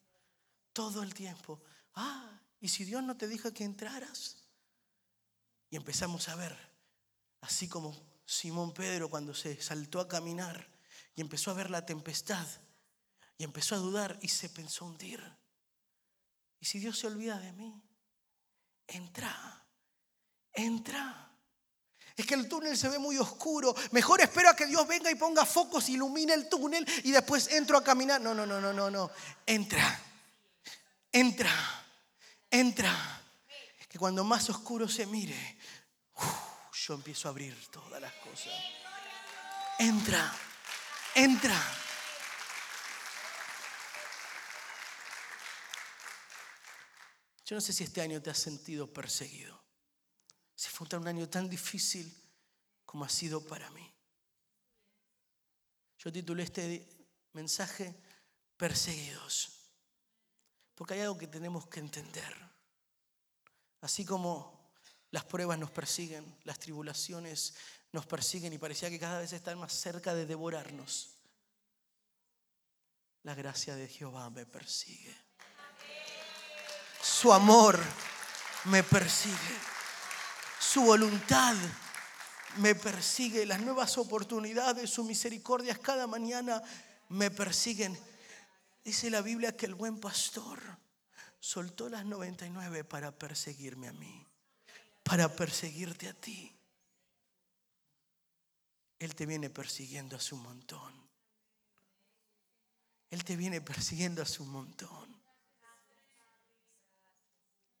Todo el tiempo. Ah, ¿y si Dios no te dijo que entraras? Y empezamos a ver, así como Simón Pedro cuando se saltó a caminar y empezó a ver la tempestad y empezó a dudar y se pensó hundir. ¿Y si Dios se olvida de mí? Entra, entra. Es que el túnel se ve muy oscuro. Mejor espero a que Dios venga y ponga focos, ilumine el túnel y después entro a caminar. No, no, no, no, no, no. Entra, entra, entra que cuando más oscuro se mire, yo empiezo a abrir todas las cosas. Entra, entra. Yo no sé si este año te has sentido perseguido. Si fue un año tan difícil como ha sido para mí. Yo titulé este mensaje Perseguidos. Porque hay algo que tenemos que entender. Así como las pruebas nos persiguen, las tribulaciones nos persiguen y parecía que cada vez están más cerca de devorarnos. La gracia de Jehová me persigue. Su amor me persigue. Su voluntad me persigue. Las nuevas oportunidades, sus misericordias cada mañana me persiguen. Dice la Biblia que el buen pastor soltó las 99 para perseguirme a mí, para perseguirte a ti. Él te viene persiguiendo a su montón. Él te viene persiguiendo a su montón.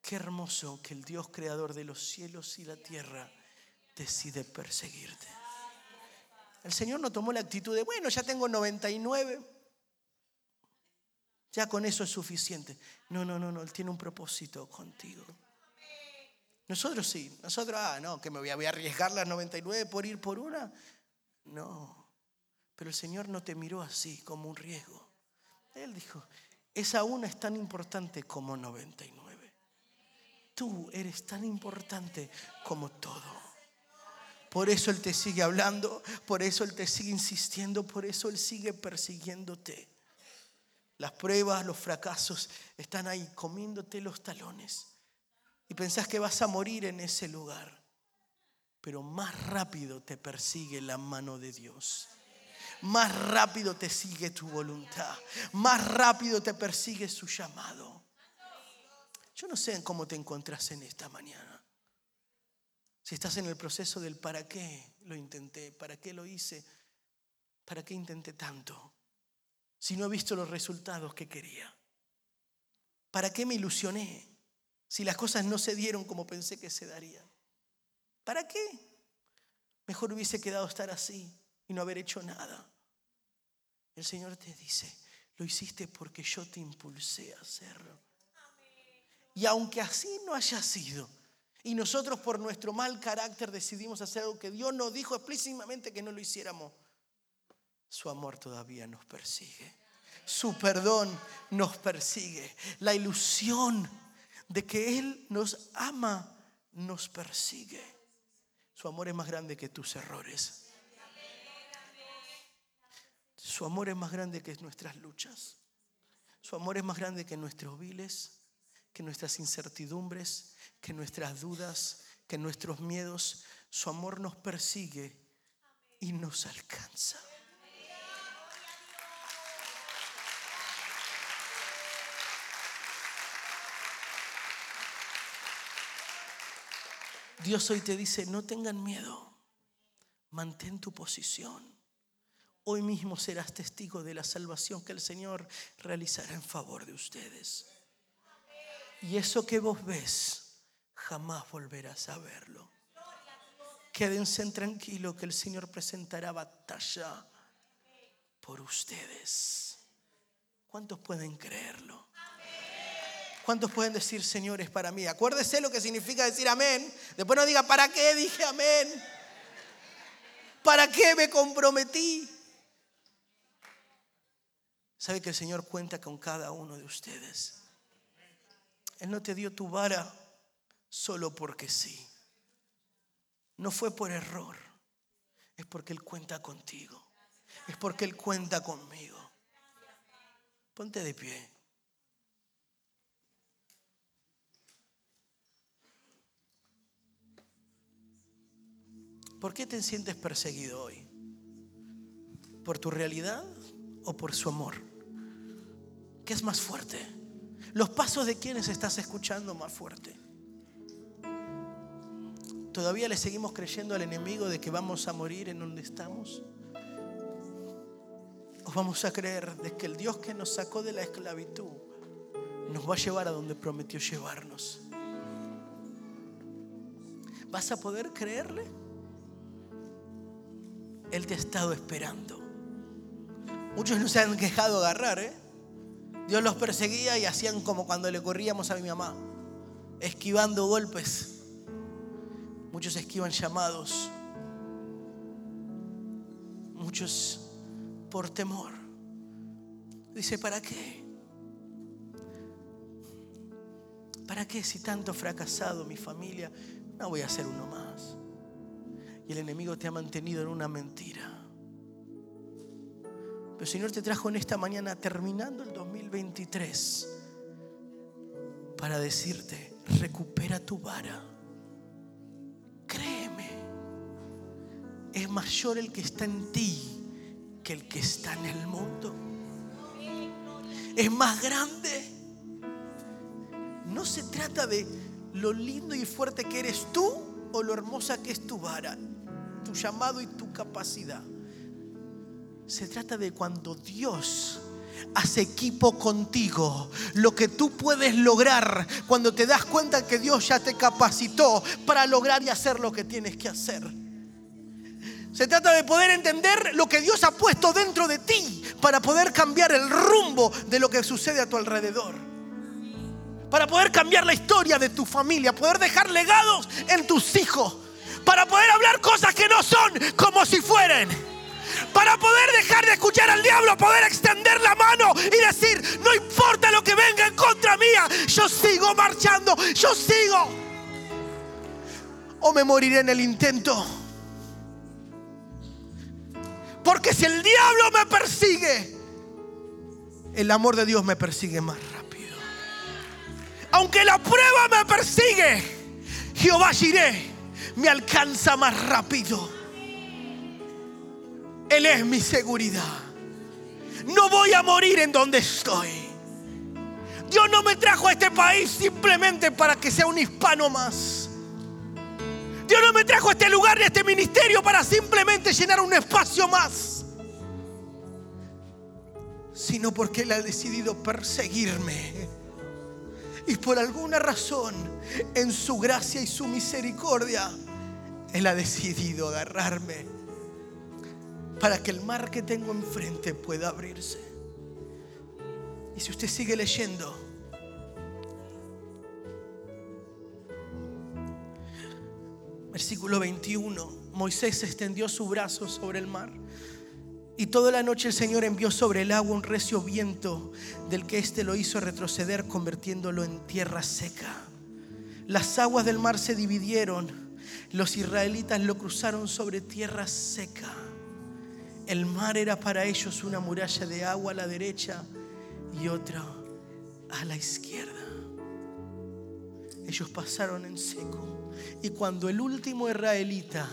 Qué hermoso que el Dios creador de los cielos y la tierra decide perseguirte. El Señor no tomó la actitud de, bueno, ya tengo 99 ya con eso es suficiente. No, no, no, no, Él tiene un propósito contigo. Nosotros sí, nosotros, ah, no, que me voy a, arriesgar las 99 por ir por una. No, pero el Señor no te miró así como un riesgo. Él dijo, esa una es tan importante como 99. Tú eres tan importante como todo. Por eso Él te sigue hablando, por eso Él te sigue insistiendo, por eso Él sigue persiguiéndote. Las pruebas, los fracasos están ahí comiéndote los talones. Y pensás que vas a morir en ese lugar. Pero más rápido te persigue la mano de Dios. Más rápido te sigue tu voluntad. Más rápido te persigue su llamado. Yo no sé en cómo te encontrás en esta mañana. Si estás en el proceso del para qué lo intenté, para qué lo hice, para qué intenté tanto si no he visto los resultados que quería? ¿Para qué me ilusioné si las cosas no se dieron como pensé que se darían? ¿Para qué? Mejor hubiese quedado estar así y no haber hecho nada. El Señor te dice, lo hiciste porque yo te impulsé a hacerlo. Y aunque así no haya sido, y nosotros por nuestro mal carácter decidimos hacer algo que Dios nos dijo explícitamente que no lo hiciéramos, su amor todavía nos persigue. Su perdón nos persigue. La ilusión de que Él nos ama nos persigue. Su amor es más grande que tus errores. Su amor es más grande que nuestras luchas. Su amor es más grande que nuestros viles, que nuestras incertidumbres, que nuestras dudas, que nuestros miedos, su amor nos persigue y nos alcanza. Dios hoy te dice, no tengan miedo, mantén tu posición. Hoy mismo serás testigo de la salvación que el Señor realizará en favor de ustedes. Y eso que vos ves, jamás volverás a verlo. Quédense tranquilos que el Señor presentará batalla por ustedes. ¿Cuántos pueden creerlo? ¿Cuántos pueden decir, Señor, es para mí? Acuérdese lo que significa decir amén. Después no diga, ¿para qué dije amén? ¿Para qué me comprometí? Sabe que el Señor cuenta con cada uno de ustedes. Él no te dio tu vara solo porque sí. No fue por error. Es porque Él cuenta contigo. Es porque Él cuenta conmigo. Ponte de pie. ¿Por qué te sientes perseguido hoy? ¿Por tu realidad o por su amor? ¿Qué es más fuerte? Los pasos de quienes estás escuchando más fuerte. ¿Todavía le seguimos creyendo al enemigo de que vamos a morir en donde estamos? ¿O vamos a creer de que el Dios que nos sacó de la esclavitud nos va a llevar a donde prometió llevarnos? ¿Vas a poder creerle? Él te ha estado esperando. Muchos no se han quejado agarrar, ¿eh? Dios los perseguía y hacían como cuando le corríamos a mi mamá, esquivando golpes. Muchos esquivan llamados. Muchos por temor. Dice, ¿para qué? ¿Para qué si tanto fracasado mi familia? No voy a ser uno más. Y el enemigo te ha mantenido en una mentira. Pero el Señor te trajo en esta mañana, terminando el 2023, para decirte, recupera tu vara. Créeme, es mayor el que está en ti que el que está en el mundo. Es más grande. No se trata de lo lindo y fuerte que eres tú o lo hermosa que es tu vara, tu llamado y tu capacidad. Se trata de cuando Dios hace equipo contigo. Lo que tú puedes lograr cuando te das cuenta que Dios ya te capacitó para lograr y hacer lo que tienes que hacer. Se trata de poder entender lo que Dios ha puesto dentro de ti para poder cambiar el rumbo de lo que sucede a tu alrededor. Para poder cambiar la historia de tu familia, poder dejar legados en tus hijos, para poder hablar cosas que no son como si fueran para poder dejar de escuchar al diablo, poder extender la mano y decir, no importa lo que venga en contra mía, yo sigo marchando, yo sigo. O me moriré en el intento. Porque si el diablo me persigue, el amor de Dios me persigue más rápido. Aunque la prueba me persigue, Jehová iré, me alcanza más rápido. Él es mi seguridad. No voy a morir en donde estoy. Dios no me trajo a este país simplemente para que sea un hispano más. Dios no me trajo a este lugar, a este ministerio para simplemente llenar un espacio más. Sino porque Él ha decidido perseguirme. Y por alguna razón, en su gracia y su misericordia, Él ha decidido agarrarme para que el mar que tengo enfrente pueda abrirse. Y si usted sigue leyendo, versículo 21, Moisés extendió su brazo sobre el mar. Y toda la noche el Señor envió sobre el agua un recio viento del que éste lo hizo retroceder convirtiéndolo en tierra seca. Las aguas del mar se dividieron. Los israelitas lo cruzaron sobre tierra seca. El mar era para ellos una muralla de agua a la derecha y otra a la izquierda. Ellos pasaron en seco. Y cuando el último israelita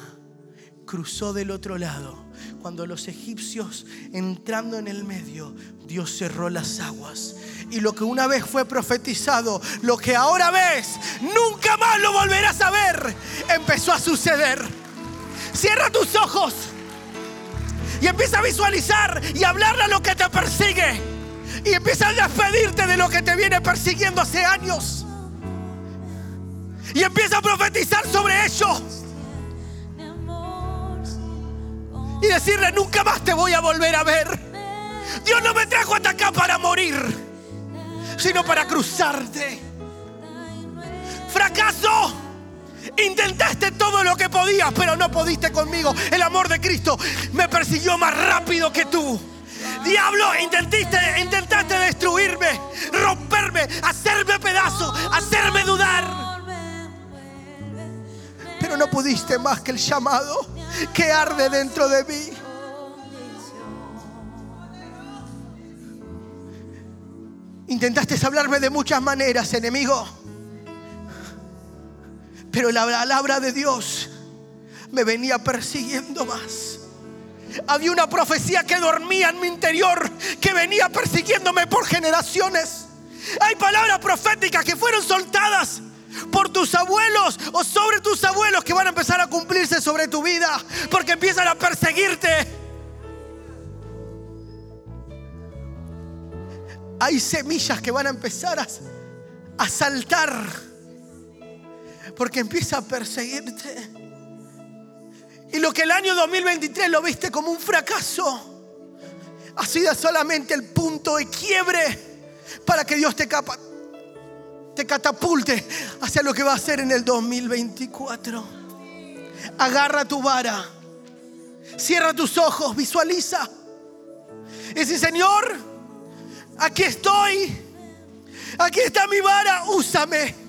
cruzó del otro lado. Cuando los egipcios entrando en el medio, Dios cerró las aguas. Y lo que una vez fue profetizado, lo que ahora ves, nunca más lo volverás a ver, empezó a suceder. Cierra tus ojos y empieza a visualizar y hablarle a lo que te persigue. Y empieza a despedirte de lo que te viene persiguiendo hace años. Y empieza a profetizar sobre ello. Y decirle, nunca más te voy a volver a ver. Dios no me trajo hasta acá para morir, sino para cruzarte. Fracaso. Intentaste todo lo que podías, pero no pudiste conmigo. El amor de Cristo me persiguió más rápido que tú. Diablo, intentaste, intentaste destruirme, romperme, hacerme pedazo, hacerme dudar. Pero no pudiste más que el llamado que arde dentro de mí. Intentaste hablarme de muchas maneras, enemigo. Pero la palabra de Dios me venía persiguiendo más. Había una profecía que dormía en mi interior, que venía persiguiéndome por generaciones. Hay palabras proféticas que fueron soltadas por tus abuelos o sobre tus abuelos que van a empezar a cumplirse sobre tu vida porque empiezan a perseguirte. Hay semillas que van a empezar a, a saltar porque empieza a perseguirte. Y lo que el año 2023 lo viste como un fracaso, ha sido solamente el punto de quiebre para que Dios te, capa, te catapulte hacia lo que va a ser en el 2024. Agarra tu vara, cierra tus ojos, visualiza. Y dice, Señor, aquí estoy, aquí está mi vara, úsame.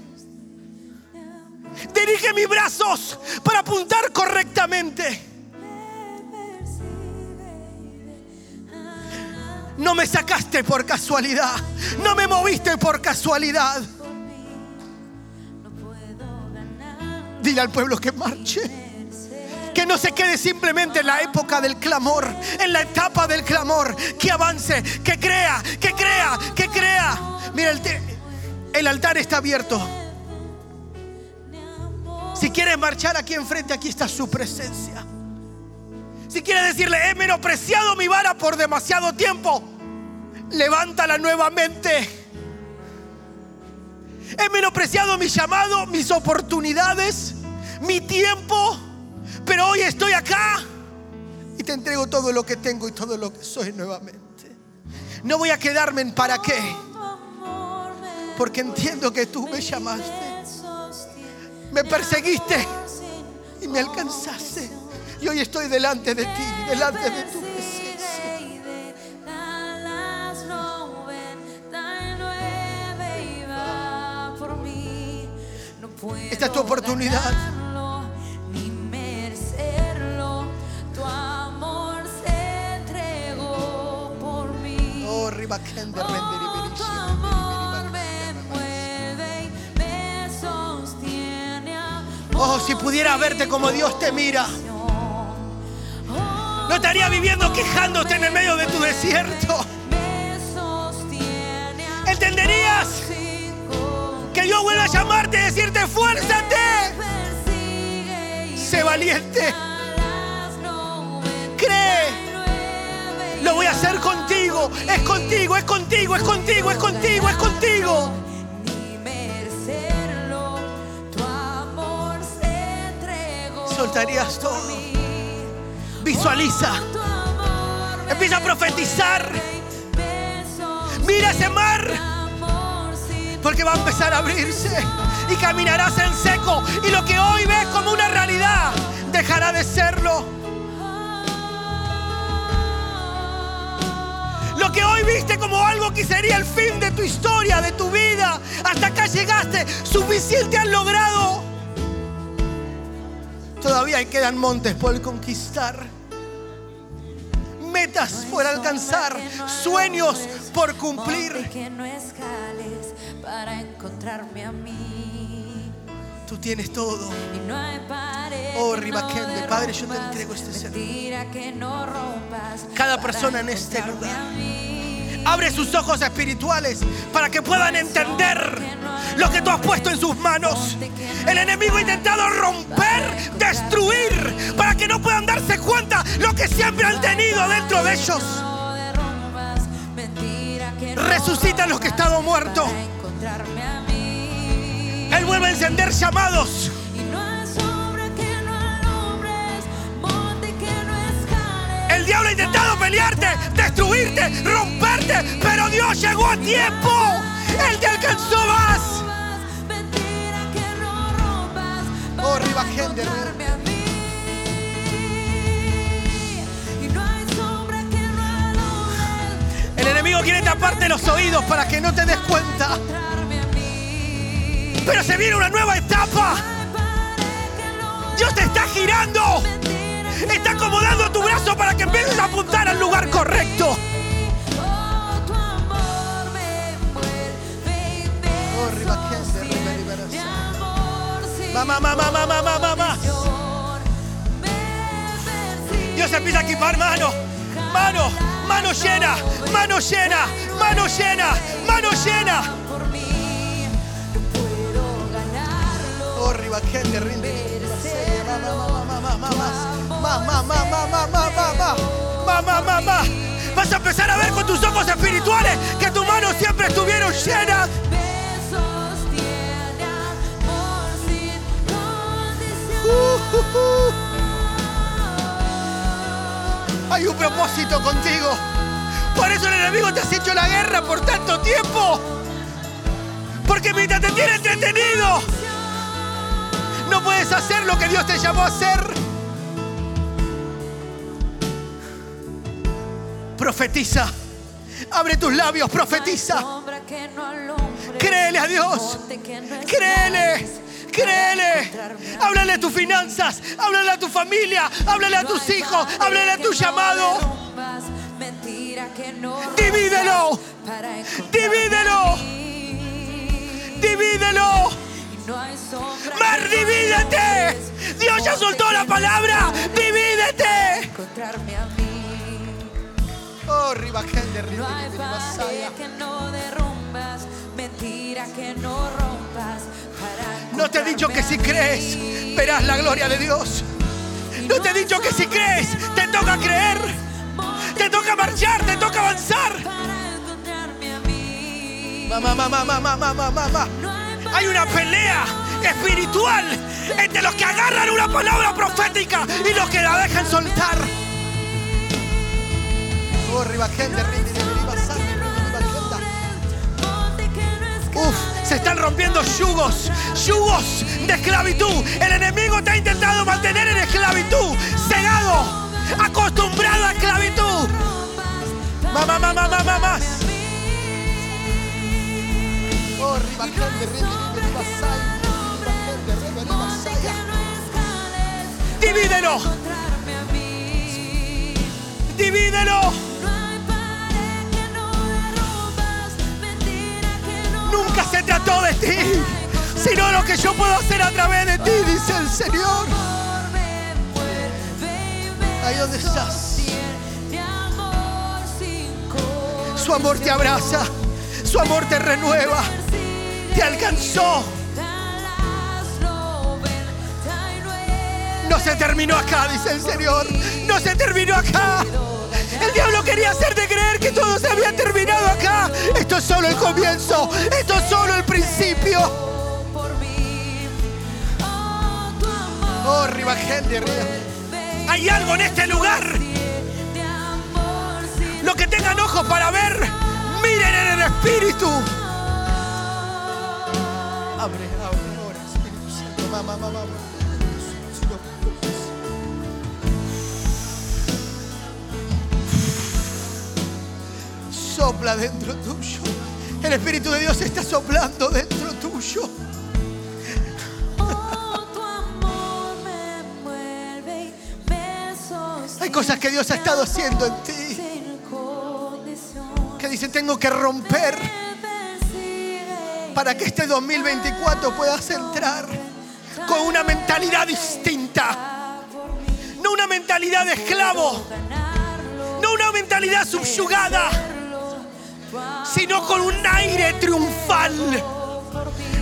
Dirige mis brazos para apuntar correctamente. No me sacaste por casualidad. No me moviste por casualidad. Dile al pueblo que marche. Que no se quede simplemente en la época del clamor, en la etapa del clamor. Que avance, que crea, que crea, que crea. Mira, el, altar está abierto. Si quieres marchar aquí enfrente, aquí está su presencia. Si quieres decirle, he menospreciado mi vara por demasiado tiempo, levántala nuevamente. He menospreciado mi llamado, mis oportunidades, mi tiempo, pero hoy estoy acá y te entrego todo lo que tengo y todo lo que soy nuevamente. No voy a quedarme en para qué, porque entiendo que tú me llamaste me perseguiste y me alcanzaste. Y hoy estoy delante de ti, delante de tu presencia. Esta es tu oportunidad. Oh, Si pudiera verte como Dios te mira. No estaría viviendo quejándote en el medio de tu desierto. ¿Entenderías que Dios vuelve a llamarte y decirte, fuérzate? Sé valiente. Cree. Lo voy a hacer contigo. Es contigo, es contigo, es contigo, es contigo, es contigo. Soltarías todo. Visualiza. Empieza a profetizar. Mira ese mar. Porque va a empezar a abrirse. Y caminarás en seco. Y lo que hoy ves como una realidad dejará de serlo. Lo que hoy viste como algo que sería el fin de tu historia, de tu vida. Hasta acá llegaste. Suficiente has logrado. Todavía quedan montes por conquistar. Metas por alcanzar, sueños por cumplir. Que no escales para encontrarme a mí. Tú tienes todo. Y no hay pared Oh, no Padre, yo te entrego este rompas, Cada persona en este lugar. Abre sus ojos espirituales para que puedan entender lo que tú has puesto en sus manos. El enemigo ha intentado romper, destruir, para que no puedan darse cuenta lo que siempre han tenido dentro de ellos. Resucita a los que estaban muertos. Él vuelve a encender llamados. El diablo ha intentado pelearte, destruirte, romperte, pero Dios llegó a tiempo. Él te alcanzó más. Oh, para Ribagende, encontrarme a mí. Y no hay sombra que no alumbres, El enemigo quiere taparte los oídos para que no te des cuenta. Pero se viene una nueva etapa. Dios te está girando. Está acomodando tu brazo para que empieces a apuntar al lugar correcto. Oh, Oh, Mamá, mamá, mamá, mamá, mamá. Dios empieza a equipar mano. Mano, mano llena, mano llena, mano llena, mano llena. Por mí no puedo ganarlo. Oh, Ribagende, rinde. Mamá, mamá, mamá, mamá, mamá, mamá, mamá. Vas a empezar a ver con tus ojos espirituales que tus manos siempre estuvieron llenas. Uh, uh, uh. Hay un propósito contigo. Por eso el enemigo te ha hecho la guerra por tanto tiempo. Porque mientras te tiene entretenido, no puedes hacer lo que Dios te llamó a hacer. Profetiza. Abre tus labios, profetiza. Créele a Dios. Créele. Créele. Háblale a tus finanzas. Háblale a tu familia. Háblale a tus hijos. Háblale a tu llamado. Divídelo. Divídelo. Divídelo. Mar, divídete. Dios ya soltó la palabra. Divídete. Oh, ribajende, No hay pared que no derrumbas, mentira que no rompas. Para No te he dicho que si crees, verás la gloria de Dios. No te he dicho que si crees, te toca creer. Te toca marchar, te toca avanzar. Mamá, mamá, mamá, mamá, mamá. Hay una pelea espiritual entre los que agarran una palabra profética y los que la dejan soltar. Uf, se están rompiendo yugos, yugos de esclavitud. El enemigo te ha intentado mantener en esclavitud, cegado, acostumbrado a esclavitud. Mamá, mamá, mamá, mamá. Oh, Divídelo, divídelo. Nunca se trató de ti, sino lo que yo puedo hacer a través de ti, dice el Señor. Ahí donde estás. Su amor te abraza, su amor te renueva, te alcanzó. No se terminó acá, dice el Señor. No se terminó acá. El diablo quería hacerte creer que todo se había terminado acá. Esto es solo el comienzo. Esto es solo el principio. Oh, me Hay algo en este lugar. Los que tengan ojos para ver, miren en el Espíritu. Abre, abre ahora, Espíritu Santo. Mamá, mamá, mamá. Sopla dentro tuyo. El Espíritu de Dios está soplando dentro tuyo. Oh. Hay cosas que Dios ha estado haciendo en ti. Que dice, tengo que romper para que este 2024 puedas entrar. con una mentalidad distinta. No una mentalidad de esclavo, no una mentalidad subyugada, sino con un aire triunfal.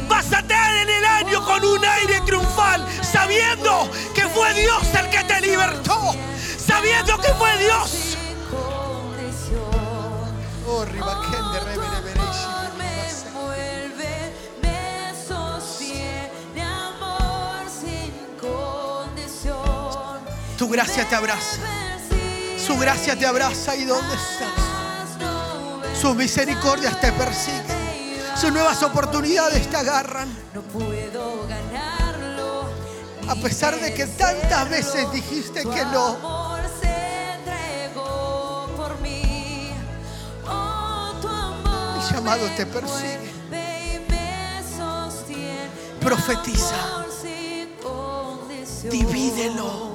Vas a estar en el año con un aire triunfal, sabiendo que fue Dios el que te libertó, sabiendo que fue Dios. Oh. Tu gracia te abraza, su gracia te abraza ahí donde estás. Sus misericordias te persiguen. Sus nuevas oportunidades te agarran. No puedo ganarlo. A pesar de que tantas veces dijiste que no. mí. Oh, Mi llamado te persigue. Profetiza. Divídelo.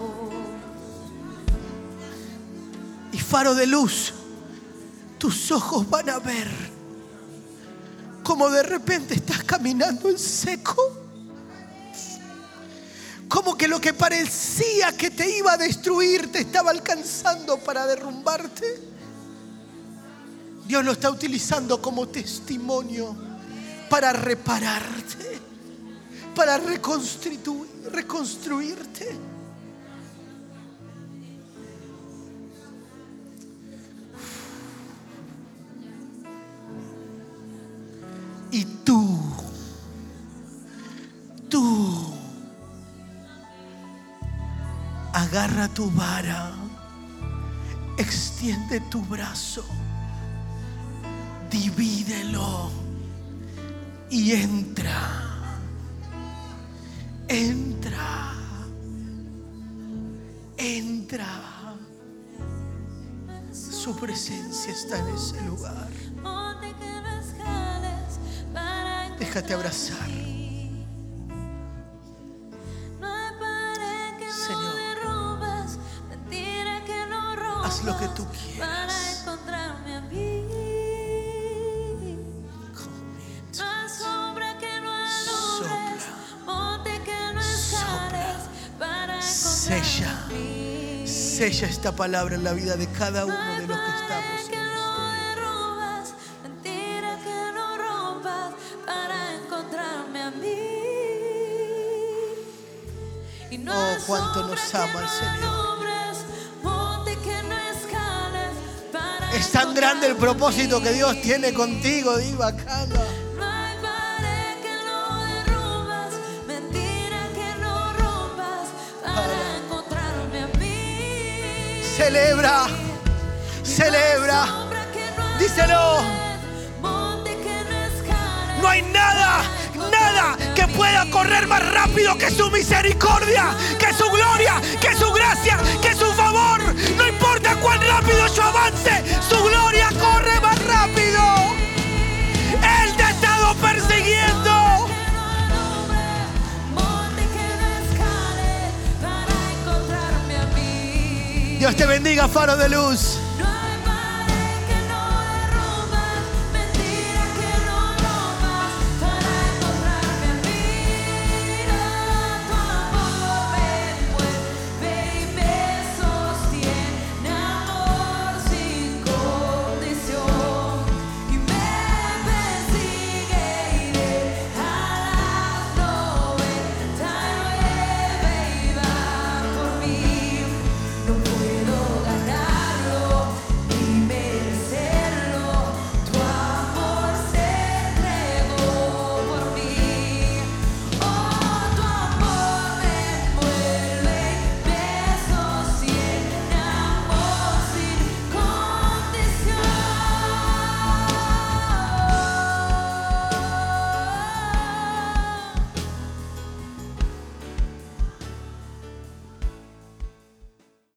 Y faro de luz, tus ojos van a ver como de repente estás caminando en seco. Como que lo que parecía que te iba a destruir te estaba alcanzando para derrumbarte. Dios lo está utilizando como testimonio para repararte, para reconstruirte. Y tú, tú, agarra tu vara, extiende tu brazo, divídelo. Y entra, entra, entra. Su presencia está en ese lugar. Déjate abrazar. Señor. Haz lo que tú quieras. Sella. Sella esta palabra en la vida de cada uno de los que estamos. Cuánto nos ama el Señor. Es tan grande el propósito que Dios tiene contigo, Diva. Celebra, celebra. Díselo. No hay nada, pueda correr más rápido que su misericordia, que su gloria, que su gracia, que su favor. No importa cuán rápido yo avance, su gloria corre más rápido. Él te ha estado persiguiendo. Dios te bendiga, faro de luz.